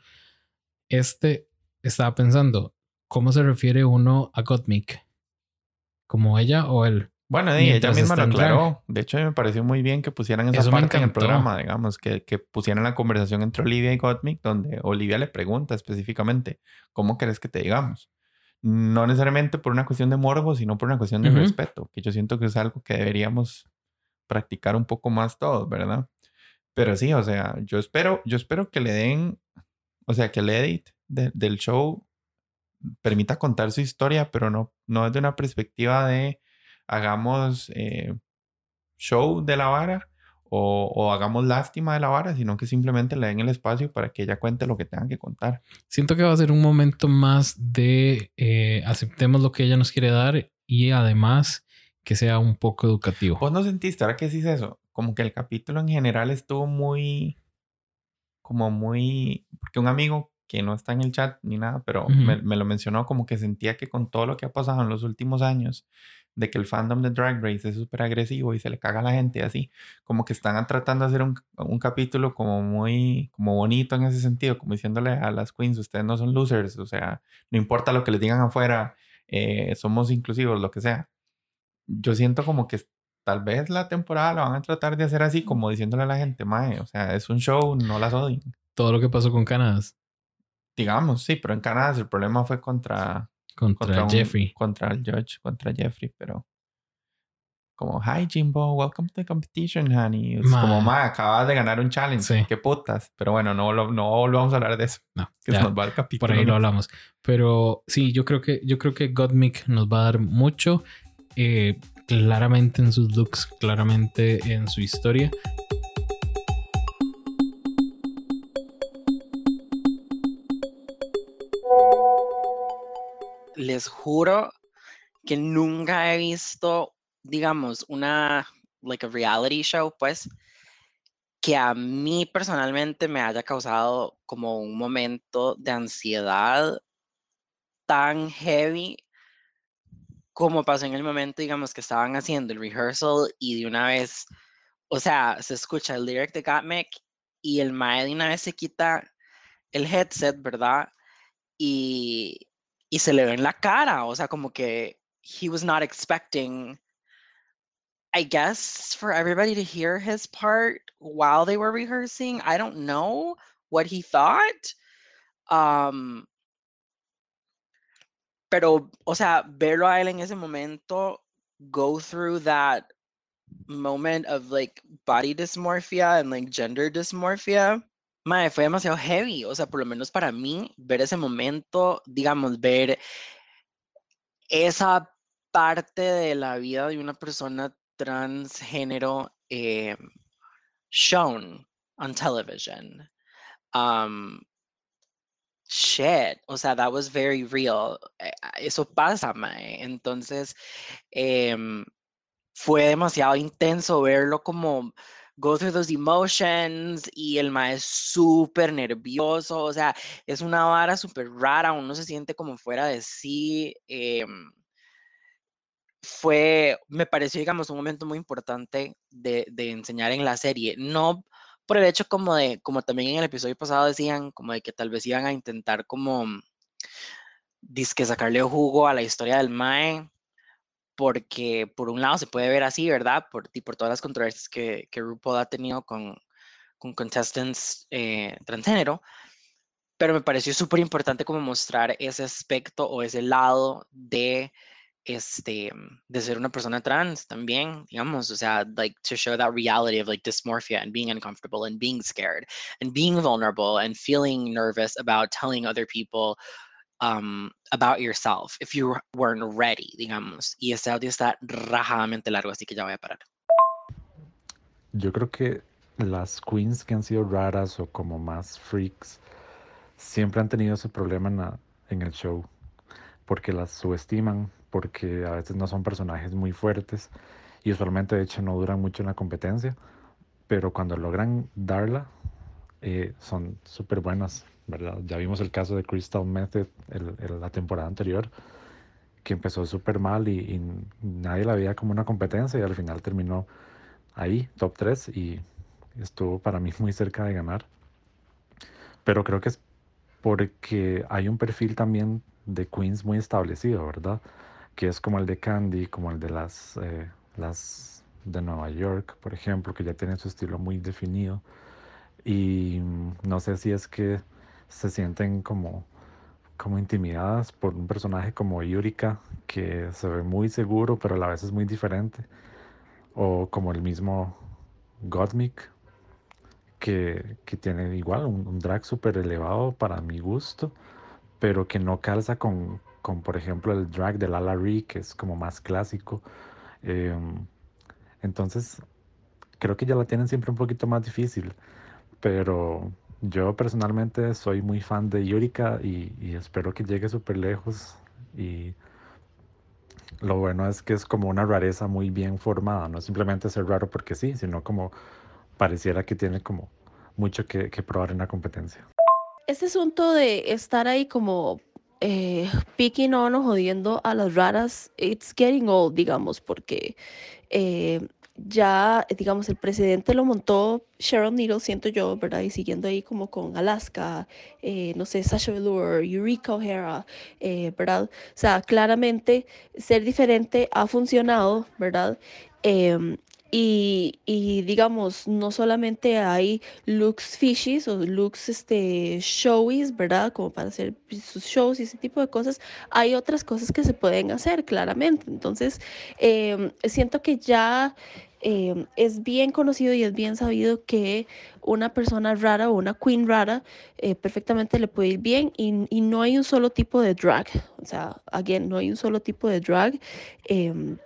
este estaba pensando, ¿cómo se refiere uno a Gottmik? ¿Como ella o él? Bueno, y ella misma lo aclaró. De hecho, me pareció muy bien que pusieran esa Eso parte en el programa, digamos, que, que pusieran la conversación entre Olivia y Gottmik, donde Olivia le pregunta específicamente, ¿cómo querés que te digamos? No necesariamente por una cuestión de morbo, sino por una cuestión de Ujú. respeto, que yo siento que es algo que deberíamos practicar un poco más todos, ¿verdad? Pero sí, o sea, yo espero, yo espero que le den, o sea, que el edit de- del show permita contar su historia, pero no, no desde una perspectiva de hagamos eh, show de la vara o, o hagamos lástima de la vara, sino que simplemente le den el espacio para que ella cuente lo que tenga que contar. Siento que va a ser un momento más de eh, aceptemos lo que ella nos quiere dar y además que sea un poco educativo. ¿Vos no sentiste, ahora que decís eso, como que el capítulo en general estuvo muy, como muy, porque un amigo que no está en el chat ni nada, pero Ujú. me, me lo mencionó como que sentía que con todo lo que ha pasado en los últimos años, de que el fandom de Drag Race es súper agresivo y se le caga a la gente así, como que están tratando de hacer un, un capítulo como muy, como bonito en ese sentido, como diciéndole a las queens, ustedes no son losers, o sea, no importa lo que les digan afuera, eh, somos inclusivos, lo que sea. Yo siento como que tal vez la temporada la van a tratar de hacer así, como diciéndole a la gente, mae, o sea, es un show, no las odien. Todo lo que pasó con Canadá Digamos, sí, pero en Canadá el problema fue contra, contra, contra un- Jeffrey. contra el judge, contra Jeffrey, pero como, hi Jimbo, welcome to the competition, honey. Es Ma. como, ma, acabas de ganar un challenge, Sí. qué putas. Pero bueno, no, lo- no volvamos a hablar de eso, No, que ya, se nos va el capítulo. por ahí lo hablamos. Pero sí, yo creo que yo creo que Gottmik nos va a dar mucho. eh, claramente en sus looks, claramente en su historia. Les juro que nunca he visto, digamos, una, like a reality show, pues, que a mí personalmente me haya causado como un momento de ansiedad tan heavy como pasó en el momento, digamos, que estaban haciendo el rehearsal y de una vez, o sea, se escucha el lyric de Gottmik y el mae de una vez se quita el headset, ¿verdad? Y, y se le ve en la cara, o sea, como que he was not expecting, I guess, for everybody to hear his part while they were rehearsing. I don't know what he thought. Um, pero, o sea, verlo a él en ese momento go through that moment of like body dysmorphia and like gender dysmorphia, mae, fue demasiado heavy. O sea, por lo menos para mí, ver ese momento, digamos, ver esa parte de la vida de una persona transgénero eh, shown on television. Um, shit, o sea, that was very real. Eh, eso pasa, mae. Entonces, em, fue demasiado intenso verlo como go through those emotions y el mae es súper nervioso, o sea, es una vara súper rara, uno se siente como fuera de sí. em, fue, me pareció, digamos, un momento muy importante de, de enseñar en la serie. No por el hecho como de, como también en el episodio pasado decían, como de que tal vez iban a intentar como, disque sacarle jugo a la historia del Mae, porque por un lado se puede ver así, ¿verdad? Por, y por todas las controversias que, que RuPaul ha tenido con, con contestants eh, transgénero, pero me pareció súper importante como mostrar ese aspecto o ese lado de este, de ser una persona trans también, digamos, o sea, like to show that reality of like dysmorphia and being uncomfortable and being scared and being vulnerable and feeling nervous about telling other people um, about yourself if you weren't ready, digamos. Y este audio está rajadamente largo, así que ya voy a parar. Yo creo que las queens que han sido raras o como más freaks siempre han tenido ese problema en, la- en el show porque las subestiman, porque a veces no son personajes muy fuertes y usualmente de hecho no duran mucho en la competencia, pero cuando logran darla eh, son súper buenas, ¿verdad? Ya vimos el caso de Crystal Method el- la temporada anterior, que empezó súper mal y, y nadie la veía como una competencia y al final terminó ahí, top 3 y estuvo para mí muy cerca de ganar. Pero creo que es porque hay un perfil también de queens muy establecido, ¿verdad? Que es como el de Candy, como el de las, eh, las de Nueva York, por ejemplo, que ya tienen su estilo muy definido. Y mm, no sé si es que se sienten como, como intimidadas por un personaje como Yurika, que se ve muy seguro, pero a la vez es muy diferente. O como el mismo Gottmik, que, que tiene igual un, un drag súper elevado para mi gusto, pero que no calza con, con, por ejemplo, el drag de Lala Ree, que es como más clásico. Em, entonces, creo que ya la tienen siempre un poquito más difícil, pero yo personalmente soy muy fan de Yurika y, y espero que llegue súper lejos. Y lo bueno es que es como una rareza muy bien formada, no simplemente ser raro porque sí, sino como pareciera que tiene como mucho que, que probar en la competencia. Este asunto de estar ahí como eh, picking on o jodiendo a las raras, it's getting old, digamos, porque eh, ya, digamos, el presidente lo montó Sharon Needle, siento yo, ¿verdad? Y siguiendo ahí como con Alaska, eh, no sé, Sasha Velour, Eureka O'Hara, eh, ¿verdad? O sea, claramente ser diferente ha funcionado, ¿verdad? Em, y, y digamos, no solamente hay looks fishies o looks este, showies, ¿verdad? Como para hacer sus shows y ese tipo de cosas. Hay otras cosas que se pueden hacer, claramente. Entonces, em, siento que ya em, es bien conocido y es bien sabido que una persona rara o una queen rara eh, perfectamente le puede ir bien y, y no hay un solo tipo de drag. O sea, again, no hay un solo tipo de drag. em,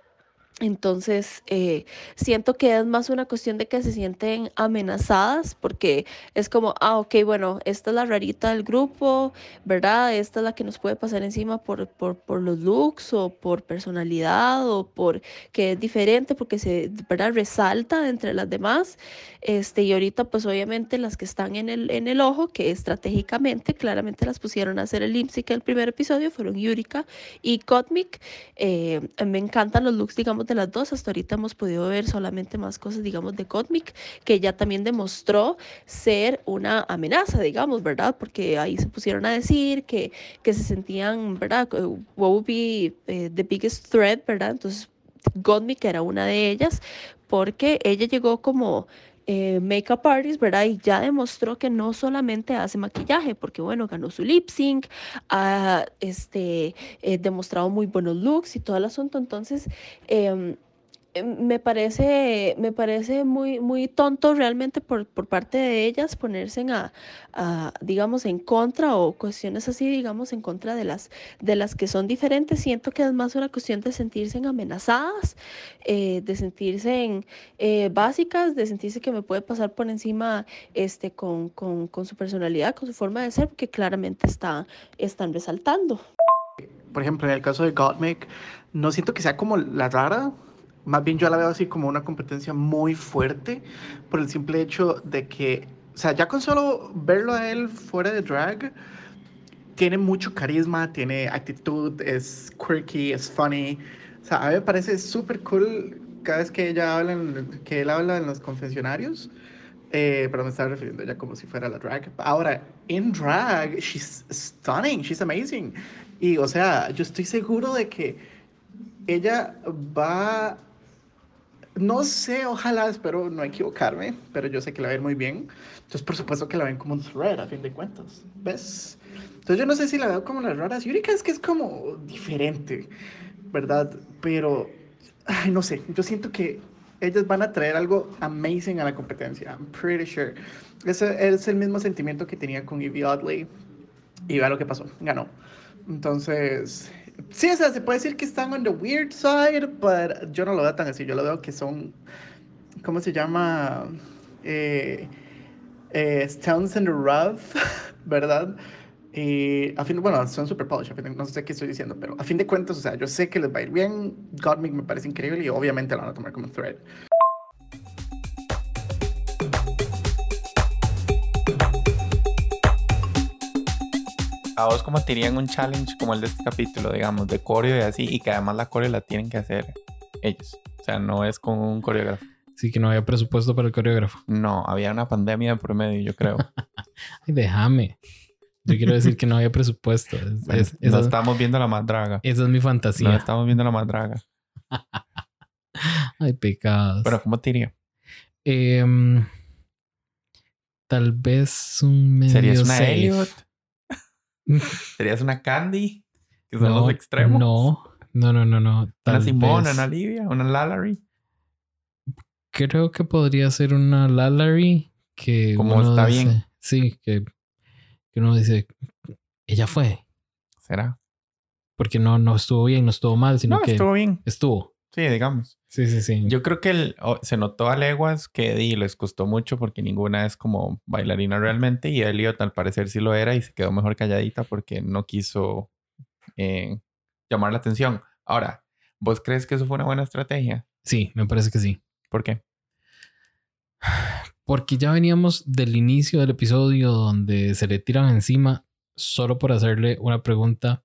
Entonces, eh, siento que es más una cuestión de que se sienten amenazadas porque es como, ah, ok, bueno, esta es la rarita del grupo, ¿verdad? Esta es la que nos puede pasar encima por, por, por los looks o por personalidad o por que es diferente porque se, ¿verdad? Resalta entre las demás. Este, y ahorita, pues obviamente las que están en el, en el ojo, que estratégicamente, claramente las pusieron a hacer el lip sync el primer episodio, fueron Yurika y Cosmic. Eh, me encantan los looks, digamos, de las dos. Hasta ahorita hemos podido ver solamente más cosas, digamos, de Cosmic, que ya también demostró ser una amenaza, digamos, ¿verdad? Porque ahí se pusieron a decir que, que se sentían, ¿verdad? What would be eh, the biggest threat, ¿verdad? Entonces, Cosmic era una de ellas, porque ella llegó como eh, makeup artist, ¿verdad? Y ya demostró que no solamente hace maquillaje, porque bueno, ganó su lip sync, ha este, eh, demostrado muy buenos looks y todo el asunto. Entonces, em, me parece, me parece muy, muy tonto realmente por, por parte de ellas ponerse en a, a, digamos, en contra o cuestiones así, digamos, en contra de las, de las que son diferentes. Siento que es más una cuestión de sentirse amenazadas, eh, de sentirse en, eh, básicas, de sentirse que me puede pasar por encima este, con, con, con su personalidad, con su forma de ser, porque claramente está, están resaltando. Por ejemplo, en el caso de Gottmik, no siento que sea como la rara, más bien yo la veo así como una competencia muy fuerte por el simple hecho de que, o sea, ya con solo verlo a él fuera de drag, tiene mucho carisma, tiene actitud, es quirky, es funny. O sea, a mí me parece súper cool cada vez que ella habla, en- que él habla en los confesionarios. Eh, pero me estaba refiriendo a ella como si fuera la drag. Ahora, en drag, she's stunning, she's amazing. Y, o sea, yo estoy seguro de que ella va no sé, ojalá, espero no equivocarme, pero yo sé que la ir muy bien. Entonces, por supuesto que la ven como un thread, a fin de cuentas. ¿Ves? Entonces, yo no sé si la veo como las raras. Yurika es que es como diferente, ¿verdad? Pero, ay, no sé, yo siento que ellas van a traer algo amazing a la competencia. I'm pretty sure. Ese es el mismo sentimiento que tenía con Evie Oddly. Y vea lo que pasó, ganó. Entonces, sí, o sea, se puede decir que están on the weird side, pero yo no lo veo tan así. Yo lo veo que son, ¿cómo se llama? Eh, eh, Stones in the Rough, ¿verdad? Y a fin, bueno, son super fin de- no sé qué estoy diciendo, pero a fin de cuentas, o sea, yo sé que les va a ir bien. Gottmik me parece increíble y obviamente la van a tomar como thread. A vos como te irían un challenge como el de este capítulo, digamos, de coreo y así, y que además la coreo la tienen que hacer ellos. O sea, no es con un coreógrafo. Sí, que no había presupuesto para el coreógrafo. No, había una pandemia de por medio, yo creo. Ay, déjame. Yo quiero decir que no había presupuesto. Es- Bueno, es- no esa, estamos viendo la más draga. esa es mi No fantasía. estamos viendo la más draga. Ay, pecados. Pero ¿cómo te? Em, tal vez un medio ¿Serías una safe. Elliot? ¿Serías una Candy? Que son No, los extremos. No, no, no, no, no. Una Simona, vez- una Livia, una Lalari. Creo que podría ser una Lalari que Como está dice- bien. Sí, que, que uno dice, ella fue, ¿Será? porque no, no estuvo bien, no estuvo mal, sino No, que estuvo bien. estuvo. Sí, digamos. Sí, sí, sí. Yo creo que el- se notó a leguas que di, les costó mucho porque ninguna es como bailarina realmente y Elliot al parecer sí lo era y se quedó mejor calladita porque no quiso eh, llamar la atención. Ahora, ¿vos crees que eso fue una buena estrategia? Sí, me parece que sí. ¿Por qué? Porque ya veníamos del inicio del episodio donde se le tiran encima solo por hacerle una pregunta.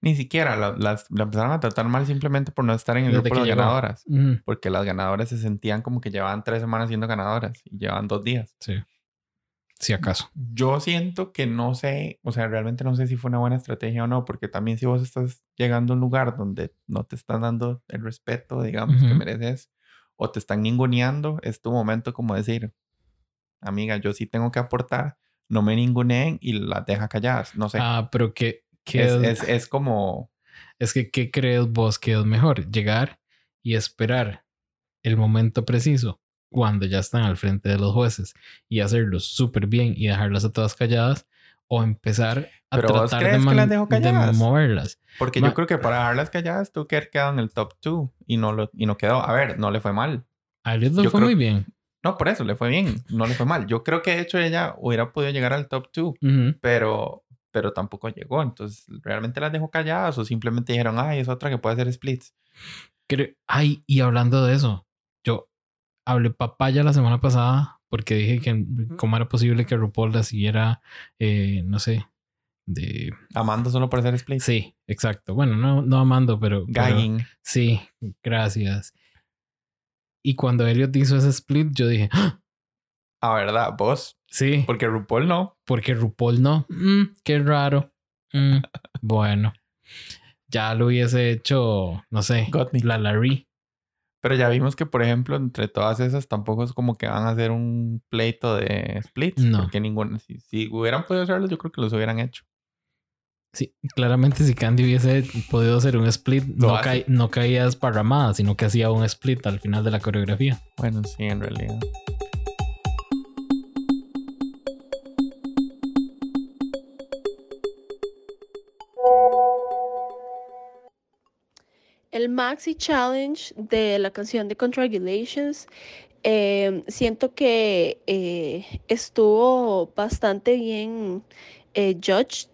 Ni siquiera la, las, la empezaron a tratar mal simplemente por no estar en el Desde grupo de que las ganadoras. Ujú, Porque las ganadoras se sentían como que llevaban tres semanas siendo ganadoras y llevan dos días. Sí. Si acaso. Yo siento que no sé, o sea, realmente no sé si fue una buena estrategia o no, porque también si vos estás llegando a un lugar donde no te están dando el respeto, digamos, que Ujú. mereces, o te están ninguneando, es tu momento como decir, amiga, yo sí tengo que aportar, no me ninguneen y las deja calladas, no sé. Ah, pero que, que es, es, es como, Es que, ¿qué crees vos que es mejor? ¿Llegar y esperar el momento preciso cuando ya están al frente de los jueces y hacerlo súper bien y dejarlas a todas calladas? o empezar a Pero ¿vos tratar crees de, que las dejó de moverlas. Porque Ma- yo creo que para dejarlas calladas tuvo que quedado en el top 2 y no, lo, y no quedó. A ver, no le fue mal. A Elliot le Yo fue creo- muy bien. No, por eso le fue bien. No le fue mal. Yo creo que de hecho ella hubiera podido llegar al top 2, Ujú. pero, pero tampoco llegó. Entonces, ¿realmente las dejó calladas o simplemente dijeron, ay, es otra que puede hacer splits? Creo- Ay, y hablando de eso, yo hablé papaya la semana pasada porque dije que cómo era posible que RuPaul la siguiera, eh, no sé, de... Amando solo por hacer splits. Sí, exacto. Bueno, no, no amando, pero... pero- Gagging. sí, gracias. Y cuando Elliot hizo ese split, yo dije, "Ah, A verdad, vos. Sí, Porque RuPaul no. porque RuPaul no. Mm, qué raro. Mm, bueno, ya lo hubiese hecho, no sé, Got me. la Larry. Pero ya vimos que, por ejemplo, entre todas esas tampoco es como que van a hacer un pleito de splits. No. Porque ninguna, si, si hubieran podido hacerlo, yo creo que los hubieran hecho. Sí, claramente si Candy hubiese podido hacer un split, no, cae- no caía desparramada, sino que hacía un split al final de la coreografía. Bueno, sí, en realidad. Maxi Challenge de la canción de Contragulations, eh, siento que eh, estuvo bastante bien eh, judged.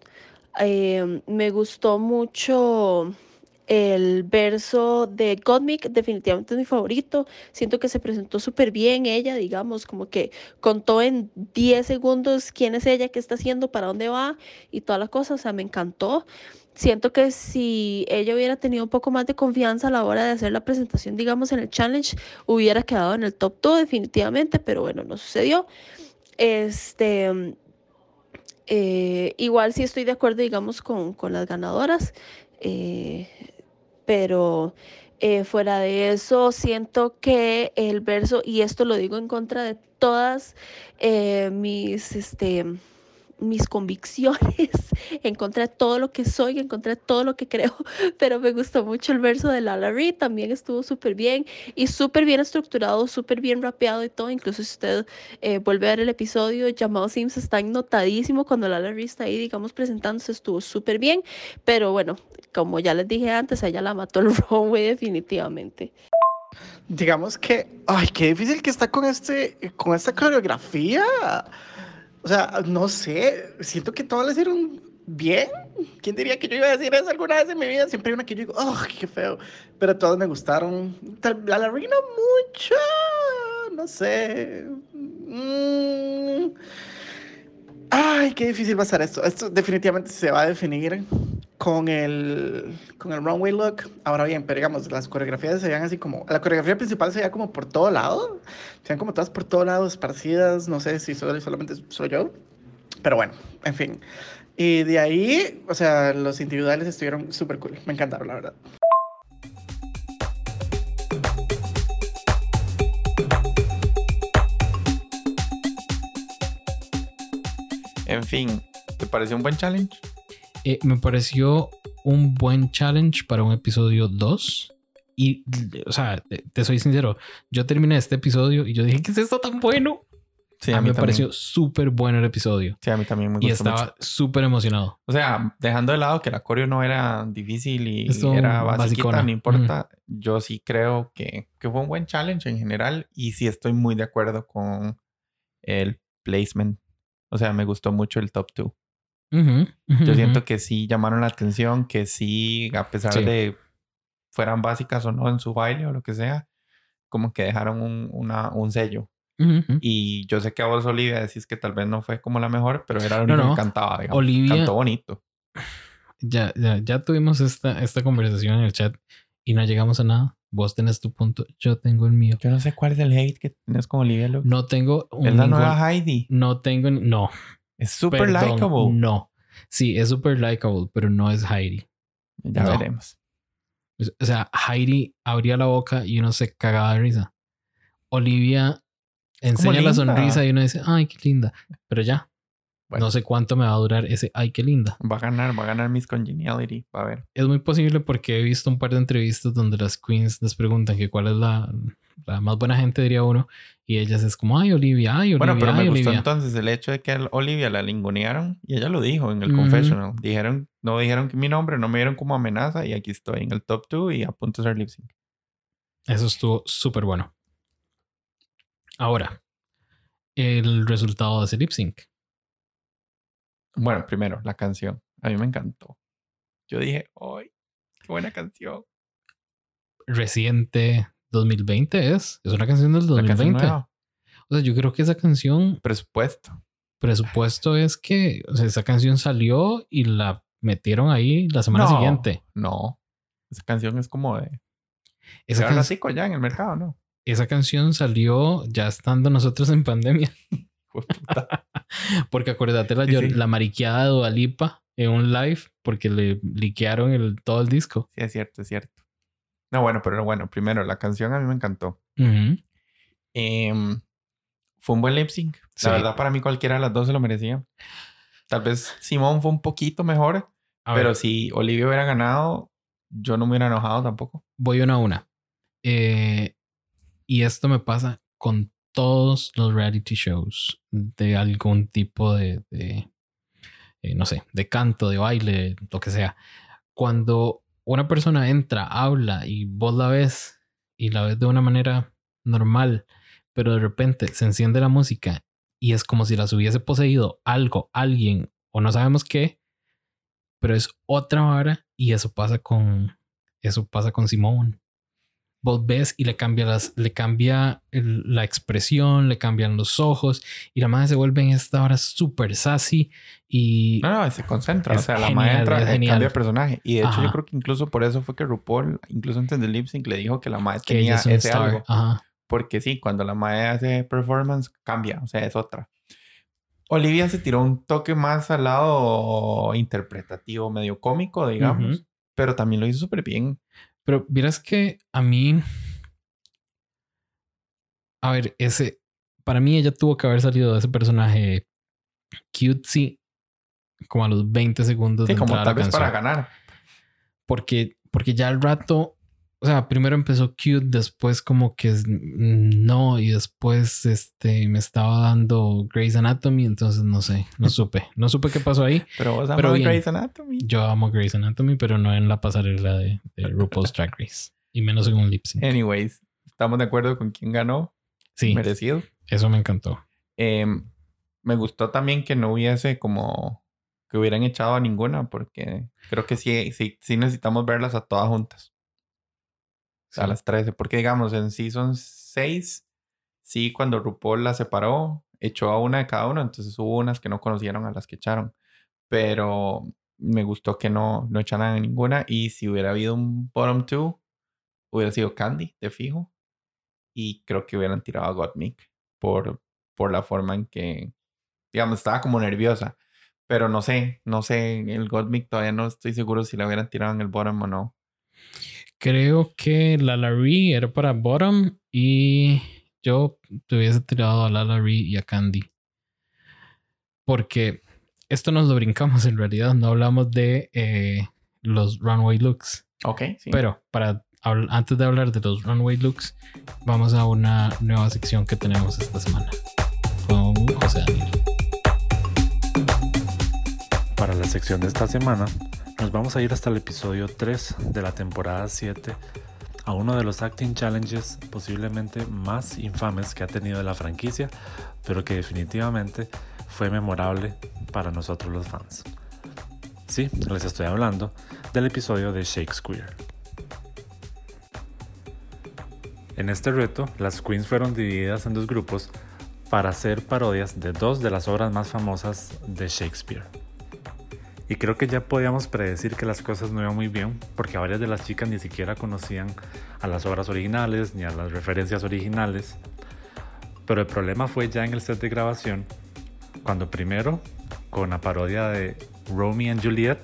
Eh, me gustó mucho el verso de Gottmik, definitivamente es mi favorito. Siento que se presentó súper bien ella, digamos, como que contó en 10 segundos quién es ella, qué está haciendo, para dónde va y toda la cosa. O sea, me encantó. Siento que si ella hubiera tenido un poco más de confianza a la hora de hacer la presentación, digamos, en el challenge, hubiera quedado en el top 2 definitivamente, pero bueno, no sucedió. Este, eh, igual sí estoy de acuerdo, digamos, con, con las ganadoras, eh, pero eh, fuera de eso, siento que el verso, y esto lo digo en contra de todas eh, mis, este, mis convicciones, en contra de todo lo que soy, en contra de todo lo que creo, pero me gustó mucho el verso de Lala Reed, también estuvo súper bien y súper bien estructurado, súper bien rapeado y todo, incluso si usted eh, vuelve a ver el episodio, llamado Sims está notadísimo cuando Lala Reed está ahí, digamos, presentándose, estuvo súper bien, pero bueno, como ya les dije antes, ella la mató el runway definitivamente. Digamos que, ay, qué difícil que está con este, con esta coreografía. O sea, no sé, siento que todas le hicieron bien. ¿Quién diría que yo iba a decir eso alguna vez en mi vida? Siempre hay una que yo digo, oh, qué feo. Pero todas me gustaron. La Larry no mucho, no sé. Mm. Ay, qué difícil va a ser esto. Esto definitivamente se va a definir con el, con el runway look. Ahora bien, pero digamos, las coreografías se veían así como... La coreografía principal se veía como por todo lado. Se veían como todas por todo lado, esparcidas. No sé si solo, solamente soy yo. Pero bueno, en fin. Y de ahí, o sea, los individuales estuvieron súper cool. Me encantaron, la verdad. En fin, ¿te pareció un buen challenge? Eh, me pareció un buen challenge para un episodio 2. Y, o sea, te, te soy sincero, yo terminé este episodio y yo dije, ¿qué es esto tan bueno? Sí, a, mí me pareció súper bueno el episodio. Sí, a mí también me Y gustó estaba mucho. súper emocionado. O sea, dejando de lado que la coreo no era difícil y era basicona. no importa. Yo sí creo que, que fue un buen challenge en general y sí estoy muy de acuerdo con el placement. O sea, me gustó mucho el top 2. Ujú, ujú, Yo siento que sí llamaron la atención, que sí, a pesar Sí. de fueran básicas o no en su baile o lo que sea, como que dejaron un, una, un sello. Y yo sé que a vos, Olivia, decís que tal vez no fue como la mejor, pero era lo No, no. que cantaba, digamos. Olivia- Cantó bonito. Ya, ya, ya tuvimos esta, esta conversación en el chat y no llegamos a nada. Vos tenés tu punto, yo tengo el mío. Yo no sé cuál es el hate que tienes con Olivia Luke. No tengo un es la nueva Heidi. No tengo, no. Es súper likable. No. Sí, es súper likable, pero no es Heidi. Ya No. veremos. O sea, Heidi abría la boca y uno se cagaba de risa. Olivia enseña la sonrisa y uno dice, ay, qué linda. Pero ya, Bueno. no sé cuánto me va a durar ese, ay, qué linda. Va a ganar, va a ganar Miss Congeniality. Va a ver. Es muy posible porque he visto un par de entrevistas donde las queens les preguntan que cuál es la, la más buena gente, diría uno. Y ellas es como, ay, Olivia, ay, Olivia, Bueno, pero me gustó entonces el hecho de que a Olivia la lingonearon y ella lo dijo en el Ujú. confessional. Dijeron, no dijeron que mi nombre, no me dieron como amenaza y aquí estoy en el top 2 y a punto de ser lip sync. Eso estuvo súper bueno. Ahora, el resultado de ese lip sync. Bueno, primero, la canción. A mí me encantó. Yo dije, ¡ay! ¡Qué buena canción! Reciente 2020 es. Es una canción del La canción 2020. nueva. O sea, yo creo que esa canción, Presupuesto. presupuesto es que, o sea, esa canción salió y la metieron ahí la semana No, siguiente. No. Esa canción es como de. Esa, Esa can- canción ya en el mercado, ¿no? esa canción salió ya estando nosotros en pandemia. Puta. Porque acuérdate la, Sí, sí. la mariqueada de Dualipa en un live porque le liquearon el, todo el disco. sí, es cierto, es cierto. No, bueno, pero bueno, primero, la canción a mí me encantó. Ujú. Em, fue un buen lip sync. Sí. La verdad, para mí cualquiera de las dos se lo merecía. Tal vez Simón fue un poquito mejor, A pero ver, si Olivia hubiera ganado, yo no me hubiera enojado tampoco. voy una a una. Eh, y esto me pasa con todos los reality shows de algún tipo de, eh, no sé, de canto, de baile, lo que sea. Cuando una persona entra, habla y vos la ves y la ves de una manera normal, pero de repente se enciende la música y es como si las hubiese poseído algo, alguien o no sabemos qué, pero es otra vara y eso pasa con eso pasa con Simón. Vos ves y le cambia las, le cambia el- la expresión, le cambian los ojos y la madre se vuelve en esta hora súper sassy y No, no, se concentra. O sea, la madre entra, cambia de personaje. Y de hecho, Ajá. yo creo que incluso por eso fue que RuPaul, incluso antes del lip sync, le dijo que la madre que tenía es ese star. algo. Ajá. Porque sí, cuando la madre hace performance, cambia. O sea, es otra. Olivia se tiró un toque más al lado interpretativo, medio cómico, digamos. Ujú. Pero también lo hizo súper bien. Pero vieras que a mí. A ver, ese. Para mí, ella tuvo que haber salido de ese personaje cutesy como a los 20 segundos Sí, de como tal vez para canción. ganar. Porque, porque ya al rato. O sea, primero empezó cute, después como que mm, no, y después este me estaba dando Grey's Anatomy, entonces no sé, no supe, no supe qué pasó ahí. Pero vos Pero amas bien. Grey's Anatomy. Yo amo Grey's Anatomy, pero no en la pasarela de, de RuPaul's Drag Race, y menos en un lip sync. Anyways, estamos de acuerdo con quién ganó. Sí, Merecido. eso me encantó. Em, me gustó también que no hubiese como que hubieran echado a ninguna, porque creo que sí, sí, sí necesitamos verlas a todas juntas. A Sí. las 13. Porque digamos, en Season 6, sí, cuando RuPaul la separó, echó a una de cada uno, entonces hubo unas que no conocieron a las que echaron. Pero me gustó que no, no echaran a ninguna. Y si hubiera habido un bottom two, hubiera sido Candy, de fijo. Y creo que hubieran tirado a Gottmik por, por la forma en que, digamos, estaba como nerviosa. Pero no sé, no sé, el Gottmik todavía no estoy seguro si la hubieran tirado en el bottom o no. Creo que la Larry era para Bottom y yo te hubiese tirado a la Larry y a Candy. Porque esto nos lo brincamos en realidad, no hablamos de eh, los runway looks. Ok, sí. Pero para antes de hablar de los runway looks, vamos a una nueva sección que tenemos esta semana con José Daniel. Para la sección de esta semana, nos vamos a ir hasta el episodio 3 de la temporada 7 a uno de los acting challenges posiblemente más infames que ha tenido la franquicia, pero que definitivamente fue memorable para nosotros los fans. Sí, les estoy hablando del episodio de Shakespeare. En este reto, las queens fueron divididas en dos grupos para hacer parodias de dos de las obras más famosas de Shakespeare. Y creo que ya podíamos predecir que las cosas no iban muy bien, porque varias de las chicas ni siquiera conocían a las obras originales ni a las referencias originales. Pero el problema fue ya en el set de grabación, cuando primero, con la parodia de Romeo and Juliet,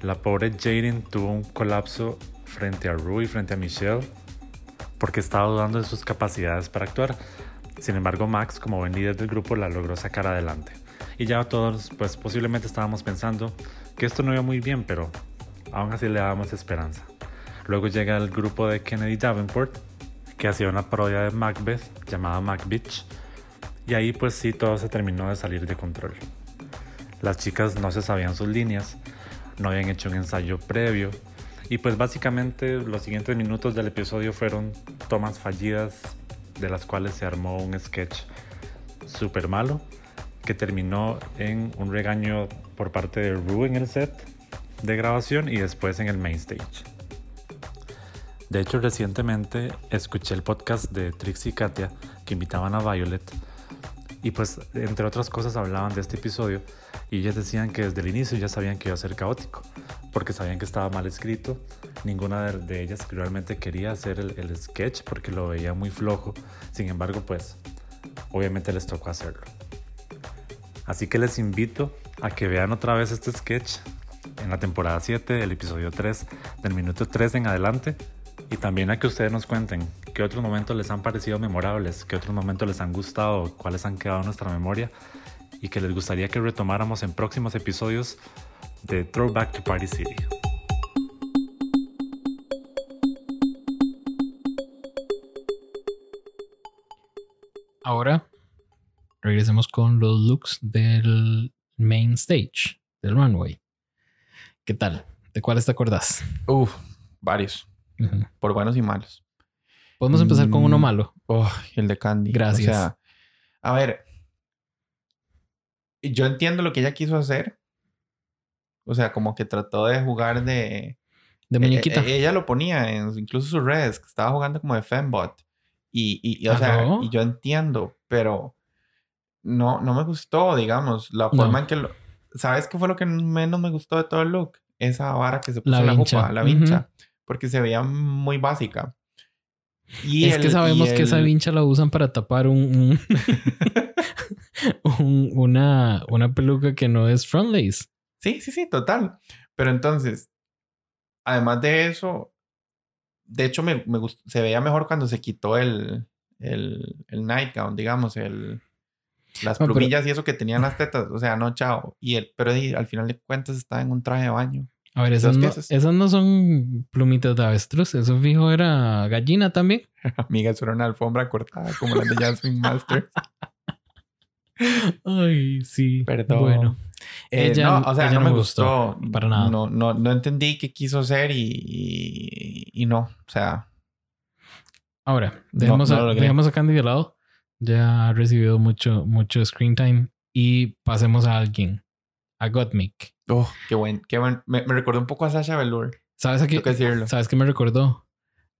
la pobre Jaden tuvo un colapso frente a Rue y frente a Michelle, porque estaba dudando de sus capacidades para actuar. Sin embargo, Max, como buen líder del grupo, la logró sacar adelante. Y ya todos, pues posiblemente estábamos pensando que esto no iba muy bien, pero aún así le dábamos esperanza. Luego llega el grupo de Kennedy Davenport, que hacía una parodia de Macbeth llamada Macbitch. Y ahí pues sí todo se terminó de salir de control. Las chicas no se sabían sus líneas, no habían hecho un ensayo previo. Y pues básicamente los siguientes minutos del episodio fueron tomas fallidas de las cuales se armó un sketch súper malo que terminó en un regaño por parte de Rue en el set de grabación y después en el main stage. De hecho, recientemente escuché el podcast de Trixie y Katia que invitaban a Violet y pues entre otras cosas hablaban de este episodio y ellas decían que desde el inicio ya sabían que iba a ser caótico porque sabían que estaba mal escrito. Ninguna de, ellas realmente quería hacer el, el sketch porque lo veía muy flojo. Sin embargo, pues obviamente les tocó hacerlo. Así que les invito a que vean otra vez este sketch en la temporada 7, el episodio 3, del minuto 3 en adelante. Y también a que ustedes nos cuenten qué otros momentos les han parecido memorables, qué otros momentos les han gustado, cuáles han quedado en nuestra memoria y que les gustaría que retomáramos en próximos episodios de Throwback to Party City. Ahora regresemos con los looks del main stage, del runway. ¿Qué tal? ¿De cuáles te acordás? Uf, varios. Por buenos y malos. Podemos empezar con uno Mm, malo. Oh, el de Candy. Gracias. O sea, a ver. Yo entiendo lo que ella quiso hacer. O sea, como que trató de jugar de. De muñequita. Eh, ella lo ponía en incluso sus redes, que estaba jugando como de Fembot. Y, y, y, o sea, y yo entiendo, pero no, no me gustó, digamos, la No. forma en que lo. ¿Sabes qué fue lo que menos me gustó de todo el look? Esa vara que se puso La en la vincha. jupa, la vincha. Porque se veía muy básica. Y es que sabemos que esa vincha la usan para tapar un, un- un- una, una peluca que no es front lace. Sí, sí, sí, total. Pero entonces, además de eso, de hecho me, me gust- se veía mejor cuando se quitó el, el, el nightgown, digamos, el, las pero- plumillas y eso que tenían las tetas. O sea, no, chao. Y el, pero al final de cuentas estaba en un traje de baño. A ver, esas no, esas no son plumitas de avestruz. Eso fijo era gallina también. Amiga, eso era una alfombra cortada como la de Jasmine Master. Ay, sí. Perdón. Bueno, Eh, Ella- no, o sea, ella no no me gustó. gustó, para nada. No, no, no entendí qué quiso hacer y, y, y no. O sea, ahora, dejemos, no a, dejemos a Candy de lado. Ya ha recibido mucho, mucho screen time. Y pasemos a alguien. A Gottmik. oh, qué buen, qué buen. Me, me recordó un poco a Sasha Velour. ¿Sabes a qué? ¿Sabes qué me recordó?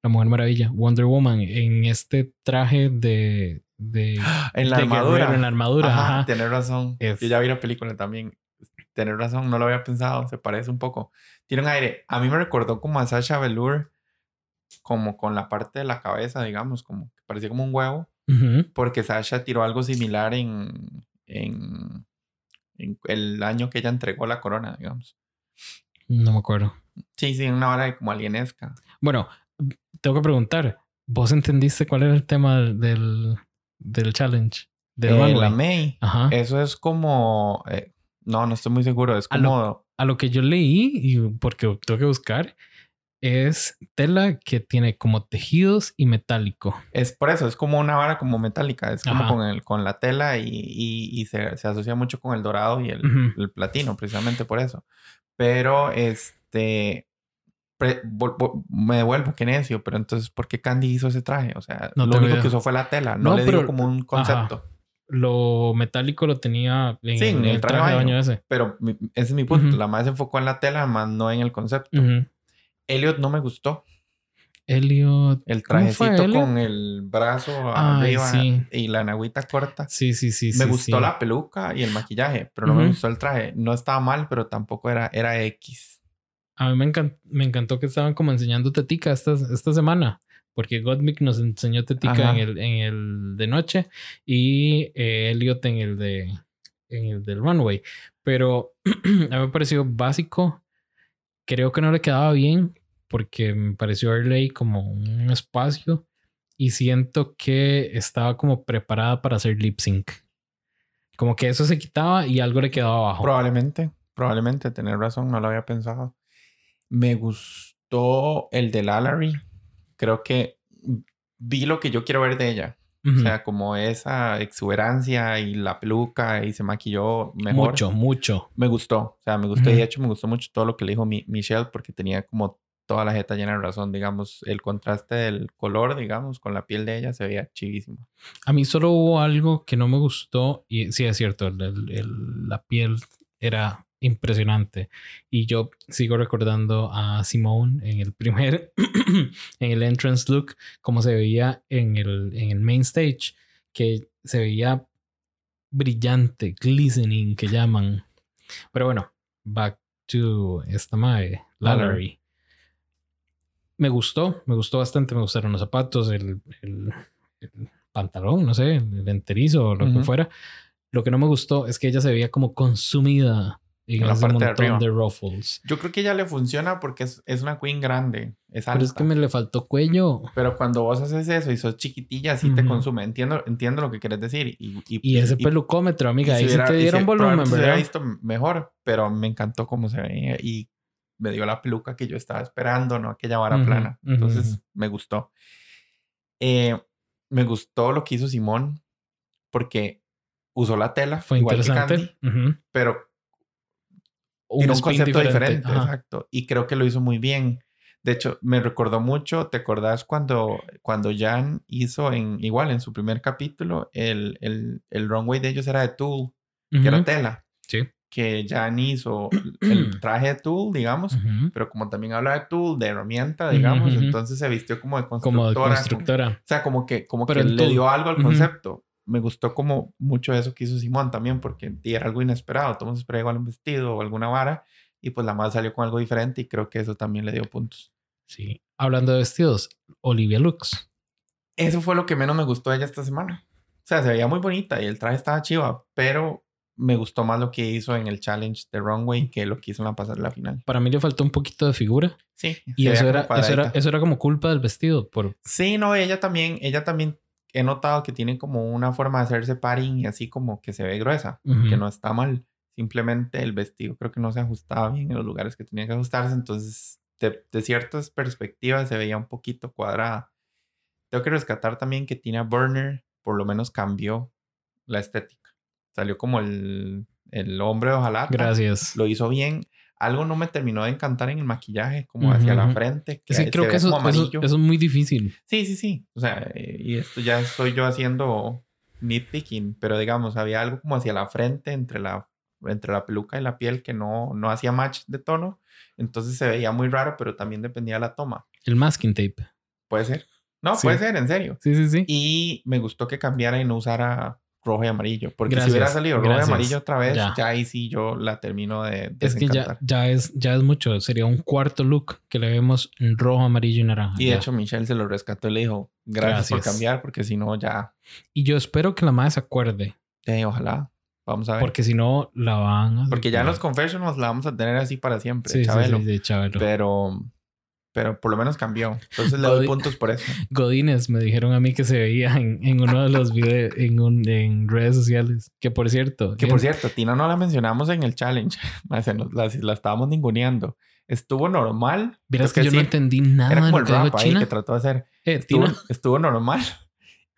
La Mujer Maravilla, Wonder Woman, en este traje de. de En la de armadura. guerrero, En la armadura, Ajá, ajá. Tener razón. Es- Yo ya vi la película también. Tener razón, no lo había pensado. Se parece un poco. Tiene un aire. A mí me recordó como a Sasha Velour, como con la parte de la cabeza, digamos, como que parecía como un huevo. Porque Sasha tiró algo similar en, en, en el año que ella entregó la corona, digamos. No me acuerdo. Sí, sí, una hora como alienesca. Bueno, tengo que preguntar. ¿Vos entendiste cuál era el tema del, del challenge? Del Eh, la May. Ajá. Eso es como. eh, no, no estoy muy seguro. Es A lo- como. A lo que yo leí, y porque tengo que buscar, es tela que tiene como tejidos y metálico. Es por eso, es como una vara como metálica. Es como Ajá. con, el, con la tela y, y- y se, se asocia mucho con el dorado y el, platino, precisamente por eso. Pero este. pre- me devuelvo, qué necio. Pero entonces, ¿por qué Candy hizo ese traje? O sea, No lo único que usó fue la tela. No, No, le pero- dio como un concepto. Lo metálico lo tenía en, Sí, en el traje traje de baño ese. Pero ese es mi punto. Ujú. La se enfocó en la tela, más no en el concepto. Ujú. Elliot no me gustó. Elliot. El ¿Cómo fue, trajecito Elliot? con el brazo Ay, arriba sí. y la nagüita corta. Sí, sí, sí. me sí, gustó sí. la peluca y el maquillaje, pero no me gustó el traje. No estaba mal, pero tampoco era, era X. A mí me, me encantó que estaban como enseñando tetica esta, esta semana. Porque Gottmik nos enseñó tetica en el, en el de noche y eh, Elliot en el de en el del runway. Pero a mí me pareció básico. Creo que no le quedaba bien porque me pareció verle como un espacio y siento que estaba como preparada para hacer lip sync. Como que eso se quitaba y algo le quedaba abajo. Probablemente, probablemente, tener razón, no lo había pensado. Me gustó el de Lallery. Creo que vi lo que yo quiero ver de ella. Ujú. O sea, como esa exuberancia y la peluca y se maquilló mejor. mucho, mucho. Me gustó. O sea, me gustó. Y Ujú. de hecho me gustó mucho todo lo que le dijo mi- Michelle porque tenía como toda la jeta llena de razón. Digamos, el contraste del color, digamos, con la piel de ella se veía chivísimo. A mí solo hubo algo que no me gustó y sí es cierto, el- el- la piel era impresionante y yo sigo recordando a Simone en el primer, en el entrance look, como se veía en el, en el main stage, que se veía brillante, glistening que llaman. Pero bueno, back to esta mae, Lallery. Me gustó, me gustó bastante, me gustaron los zapatos, el, el- el pantalón, no sé, el enterizo o lo que fuera. Lo que no me gustó es que ella se veía como consumida en En la parte de montón arriba. de ruffles. Yo creo que ella le funciona porque es, es una queen grande. Es alta. Pero es que me le faltó cuello. Pero cuando vos haces eso y sos chiquitilla, sí te Ujú. consume. Entiendo, entiendo lo que quieres decir. Y, y, Y ese y- pelucómetro, amiga, y ahí si sí te y dieron si- volumen, probablemente se hubiera ¿verdad? visto mejor, pero me encantó cómo se veía y me dio la peluca que yo estaba esperando, no aquella vara Ujú, plana. ujú, Entonces ujú. me gustó. Eh, me gustó lo que hizo Simón porque usó la tela, Fue igual que interesante. Candy, Ujú. pero Un, un concepto diferente, exacto. Y creo que lo hizo muy bien. De hecho, me recordó mucho, ¿te acordás cuando, cuando Jan hizo en, igual en su primer capítulo, el, el, el runway de ellos era de Tool, que era tela, Sí. que Jan hizo el traje de Tool, digamos, Ujú. pero como también habla de Tool, de herramienta, digamos, entonces se vistió como de Como constructora. de como- constructora. o sea, como que, como Pero que le dio algo al concepto. Me gustó como mucho eso que hizo Simón también, porque era algo inesperado. Todos esperaba igual un vestido o alguna vara, y pues la más salió con algo diferente, y creo que eso también le dio puntos. Sí. Hablando de vestidos, Olivia Lux. Eso fue lo que menos me gustó de ella esta semana. O sea, se veía muy bonita y el traje estaba chiva, pero me gustó más lo que hizo en el challenge de Runway que lo que hizo en la pasarela final. Para mí le faltó un poquito de figura. Sí. Y se eso era, eso, era, eso era como culpa del vestido. Por, Sí, no, ella también, ella también he notado que tiene como una forma de hacerse paring y así como que se ve gruesa, que no está mal. Simplemente el vestido creo que no se ajustaba bien en los lugares que tenía que ajustarse, entonces de, de ciertas perspectivas se veía un poquito cuadrada. Tengo que rescatar también que Tina Burner por lo menos cambió la estética. Salió como el, el hombre de ojalá. Gracias. Lo hizo bien. Algo no me terminó de encantar en el maquillaje, como hacia la frente. Que se creo que eso, eso, eso es muy difícil. Sí, sí, sí. O sea, y esto ya soy yo haciendo nitpicking, pero digamos, había algo como hacia la frente, entre la, entre la peluca y la piel, que no, no hacía match de tono. Entonces se veía muy raro, pero también dependía de la toma. El masking tape. Puede ser. No, Sí. puede ser, en serio. Sí, sí, sí. Y me gustó que cambiara y no usara rojo y amarillo. Porque Gracias, si hubiera salido rojo gracias. y amarillo otra vez, Ya. ya, ahí sí yo la termino de Es que ya, ya, es, ya es mucho. Sería un cuarto look que le vemos en rojo, amarillo y naranja. Y de ya. hecho Michelle se lo rescató y le dijo, gracias, por Gracias. cambiar, porque si no ya, Y yo espero que la madre se acuerde. eh, ojalá. Vamos a ver. Porque si no, la van a... Porque ya en los confessionals la vamos a tener así para siempre, Sí, sí, Chabelo. sí, de Chabelo. Pero, pero por lo menos cambió. Entonces le doy puntos por eso. Godines me dijeron a mí que se veía en, en uno de los videos en, un- en redes sociales. Que por cierto, Que por en- cierto, Tina no la mencionamos en el challenge. Nos- la, la estábamos ninguneando. Estuvo normal. Vieras tengo que yo no decir. entendí nada Era de como lo el que rap ahí China. que trató de hacer. Eh, Estuvo, estuvo normal.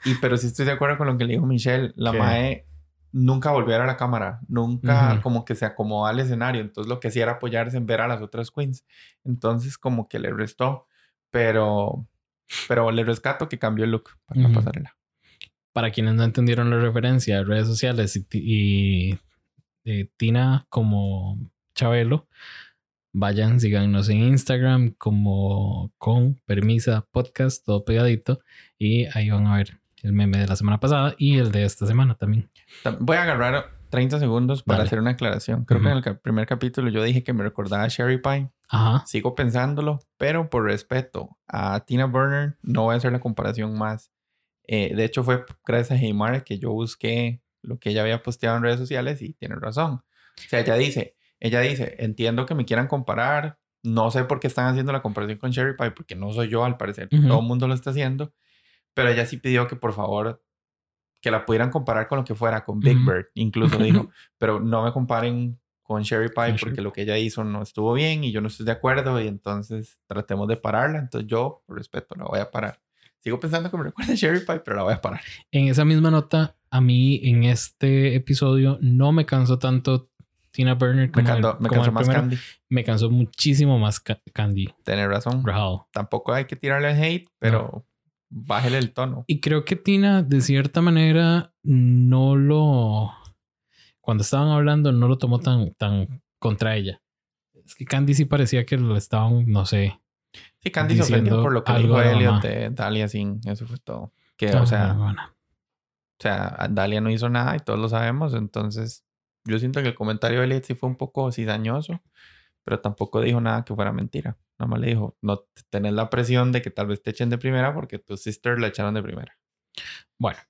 Y pero sí estoy de acuerdo con lo que le dijo Michelle. La ¿Qué? Mae nunca volvió a ver a la cámara. Nunca como que se acomodó al escenario. Entonces lo que hacía era apoyarse en ver a las otras queens. Entonces como que le restó. Pero, pero le rescato que cambió el look para la Ujú. pasarela. Para quienes no entendieron la referencia de redes sociales y, y, eh, Tina como Chabelo, vayan, síganos en Instagram como con permisa podcast, todo pegadito. Y ahí van a ver el meme de la semana pasada y el de esta semana también. Tam- Voy a agarrar 30 segundos para Dale. hacer una aclaración. Creo Ujú. que en el primer capítulo yo dije que me recordaba a Sherry Pie. Ajá. Sigo pensándolo, pero por respeto a Tina Burner no voy a hacer la comparación más. Eh, de hecho, fue gracias a Heymar que yo busqué lo que ella había posteado en redes sociales y tiene razón. O sea, ella dice, ella dice, entiendo que me quieran comparar. No sé por qué están haciendo la comparación con Sherry Pie, porque no soy yo al parecer. Ujú. Todo el mundo lo está haciendo. Pero ella sí pidió que por favor que la pudieran comparar con lo que fuera, con Big. Bird, incluso dijo, pero no me comparen con Sherry Pie Sherry porque lo que ella hizo no estuvo bien y yo no estoy de acuerdo y entonces tratemos de pararla. Entonces yo, por respeto, la voy a parar. Sigo pensando que me recuerda a Sherry Pie, pero la voy a parar. En esa misma nota, a mí en este episodio no me cansó tanto Tina Burner Me, como, el- me como cansó más primero. Candy. Me cansó muchísimo más Ca- Candy Tienes razón. Rahal. Tampoco hay que tirarle hate, pero bájele el tono. Y creo que Tina, de cierta manera, no lo. Cuando estaban hablando, no lo tomó tan, tan contra ella. Es que Candy sí parecía que lo estaban, no sé. Sí, Candy se ofendió por lo que dijo Elliot de Dalia sin. Eso fue todo. Que, Ah, o sea, bueno. O sea, Dalia no hizo nada y todos lo sabemos. Entonces, yo siento que el comentario de Elliot sí fue un poco cizañoso, pero tampoco dijo nada que fuera mentira. Nada más le dijo, no tenés la presión de que tal vez te echen de primera porque tu sister la echaron de primera. Bueno.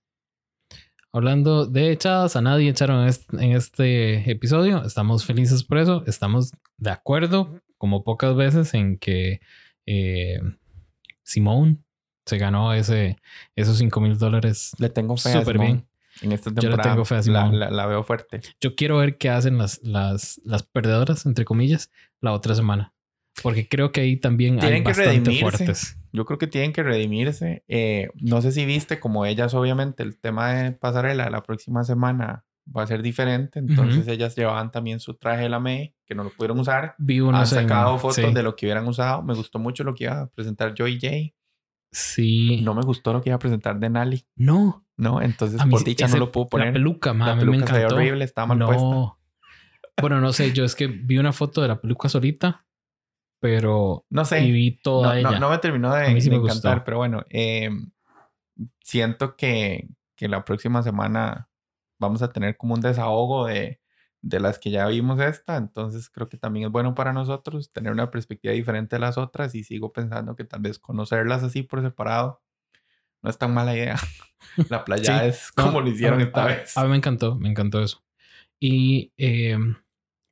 Hablando de echadas, a nadie echaron en este, episodio. Estamos felices por eso. Estamos de acuerdo, como pocas veces, en que eh, Simone se ganó ese, esos 5 mil dólares Le tengo fe súper bien. En esta Yo temporada tengo fe la, la- la veo fuerte. Yo quiero ver qué hacen las, las, las perdedoras, entre comillas, la otra semana. Porque creo que ahí también hay Tienen que bastante redimirse. fuertes. Yo creo que tienen que redimirse. Eh, no sé si viste, como ellas, obviamente, el tema de pasarela la próxima semana va a ser diferente. Entonces, ellas llevaban también su traje de la May, que no lo pudieron usar. Vi unos Han en- sacado fotos sí, de lo que hubieran usado. Me gustó mucho lo que iba a presentar Joy J. Sí. No me gustó lo que iba a presentar de Nali, No. ¿No? Entonces, A por dicha no lo puedo La poner. peluca, ma, La me peluca se veía encantó. horrible, estaba mal puesta. no. Bueno, no sé, yo es que vi una foto de la peluca solita, pero No sé. y vi toda no, ella. no me terminó de, me gustó. encantar, pero bueno, eh, siento que, que la próxima semana vamos a tener como un desahogo de, de las que ya vimos esta, entonces creo que también es bueno para nosotros tener una perspectiva diferente de las otras y sigo pensando que tal vez conocerlas así por separado no es tan mala idea. La playa Sí. es No, como lo hicieron a- esta a- vez. A mí me encantó, me encantó eso. Y eh,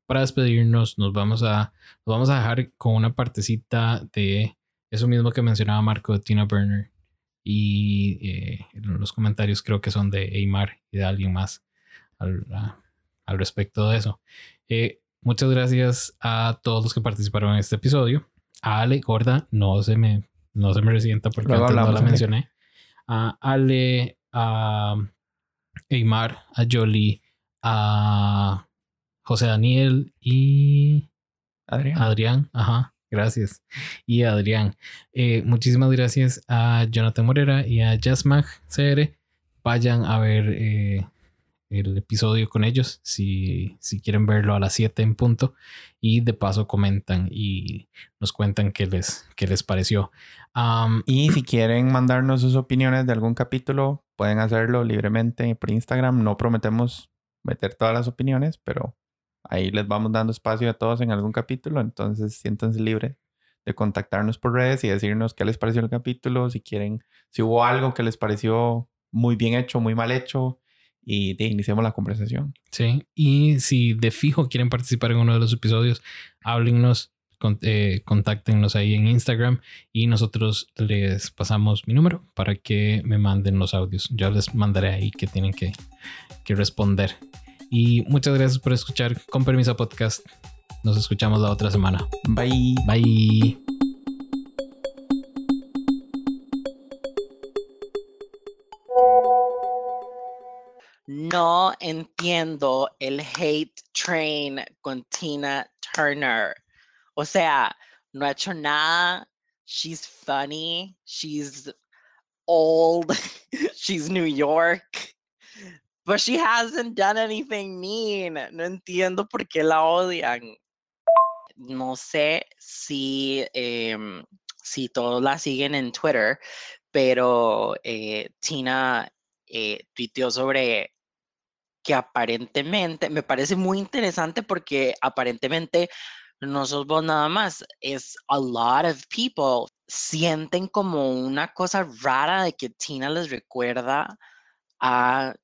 para despedirnos, nos vamos a, nos vamos a dejar con una partecita de eso mismo que mencionaba Marco de Tina Burner. Y eh, los comentarios creo que son de Eymar y de alguien más al, a- al respecto de eso. Eh, muchas gracias a todos los que participaron en este episodio. A Ale Gorda, no se me, no se me resienta porque antes no la mencioné. A Ale, a Eymar, a Jolie, a José Daniel y Adrián. Adrián. Ajá, gracias. Y Adrián. Eh, muchísimas gracias a Jonathan Morera y a Jasmag CR. Vayan a ver eh, el episodio con ellos si, si quieren verlo a las 7 en punto. Y de paso comentan y nos cuentan qué les, qué les pareció. Y si quieren mandarnos sus opiniones de algún capítulo, pueden hacerlo libremente por Instagram. No prometemos meter todas las opiniones, pero ahí les vamos dando espacio a todos en algún capítulo. Entonces siéntanse libres de contactarnos por redes y decirnos qué les pareció el capítulo, si quieren, si hubo algo que les pareció muy bien hecho, muy mal hecho, y de, iniciemos la conversación. Sí, y si de fijo quieren participar en uno de los episodios, háblennos, con- eh, contáctenos ahí en Instagram y nosotros les pasamos mi número para que me manden los audios. Yo les mandaré ahí que tienen que, que responder. Y muchas gracias por escuchar Con Permiso Podcast. Nos escuchamos la otra semana. Bye. Bye. No entiendo el hate train con Tina Turner. O sea, no ha hecho nada. She's funny. She's old. She's New York. But she hasn't done anything mean. No entiendo por qué la odian. No sé si, em, si todos la siguen en Twitter, pero eh, Tina eh, tuiteó sobre que aparentemente me parece muy interesante porque aparentemente no sos vos nada más, es a lot of people sienten como una cosa rara de que Tina les recuerda a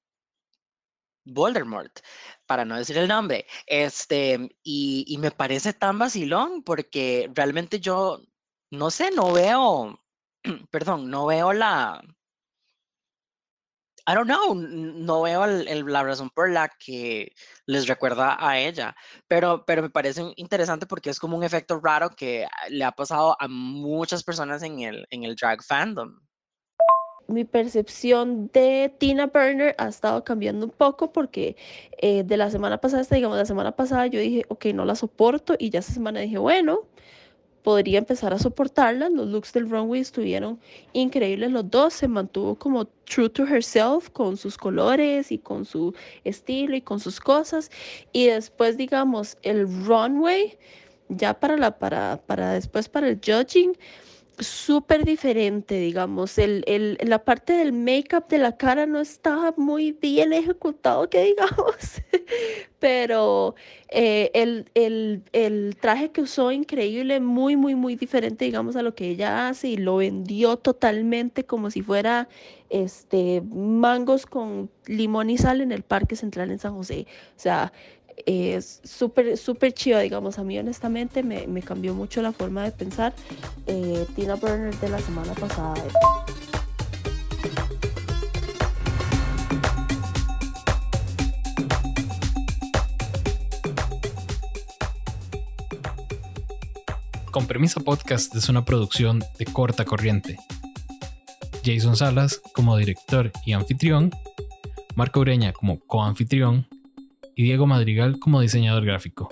Voldemort, para no decir el nombre. Este, y, y me parece tan vacilón porque realmente yo, no sé, no veo, perdón, no veo la, I don't know, no veo el- el- la razón por la que les recuerda a ella, pero, pero me parece interesante porque es como un efecto raro que le ha pasado a muchas personas en el, en el drag fandom. mi percepción de Tina Burner ha estado cambiando un poco porque eh, de la semana pasada digamos, la semana pasada yo dije, ok, no la soporto y ya esta semana dije, bueno, podría empezar a soportarla. Los looks del runway estuvieron increíbles los dos, se mantuvo como true to herself con sus colores y con su estilo y con sus cosas. Y después, digamos, el runway, ya para, la, para, para después para el judging súper diferente, digamos. El, el, la parte del make-up de la cara no estaba muy bien ejecutado, que digamos. Pero eh, el, el, el, traje que usó increíble, muy, muy, muy diferente, digamos, a lo que ella hace y lo vendió totalmente como si fuera este, mangos con limón y sal en el Parque Central en San José. O sea, es súper, súper chiva, digamos, a mí honestamente me, me, cambió mucho la forma de pensar. Eh, Tina Burner de la semana pasada. Con Permisa Podcast es una producción de corta corriente. Jason Salas como director y anfitrión, Marco Ureña como coanfitrión y Diego Madrigal como diseñador gráfico.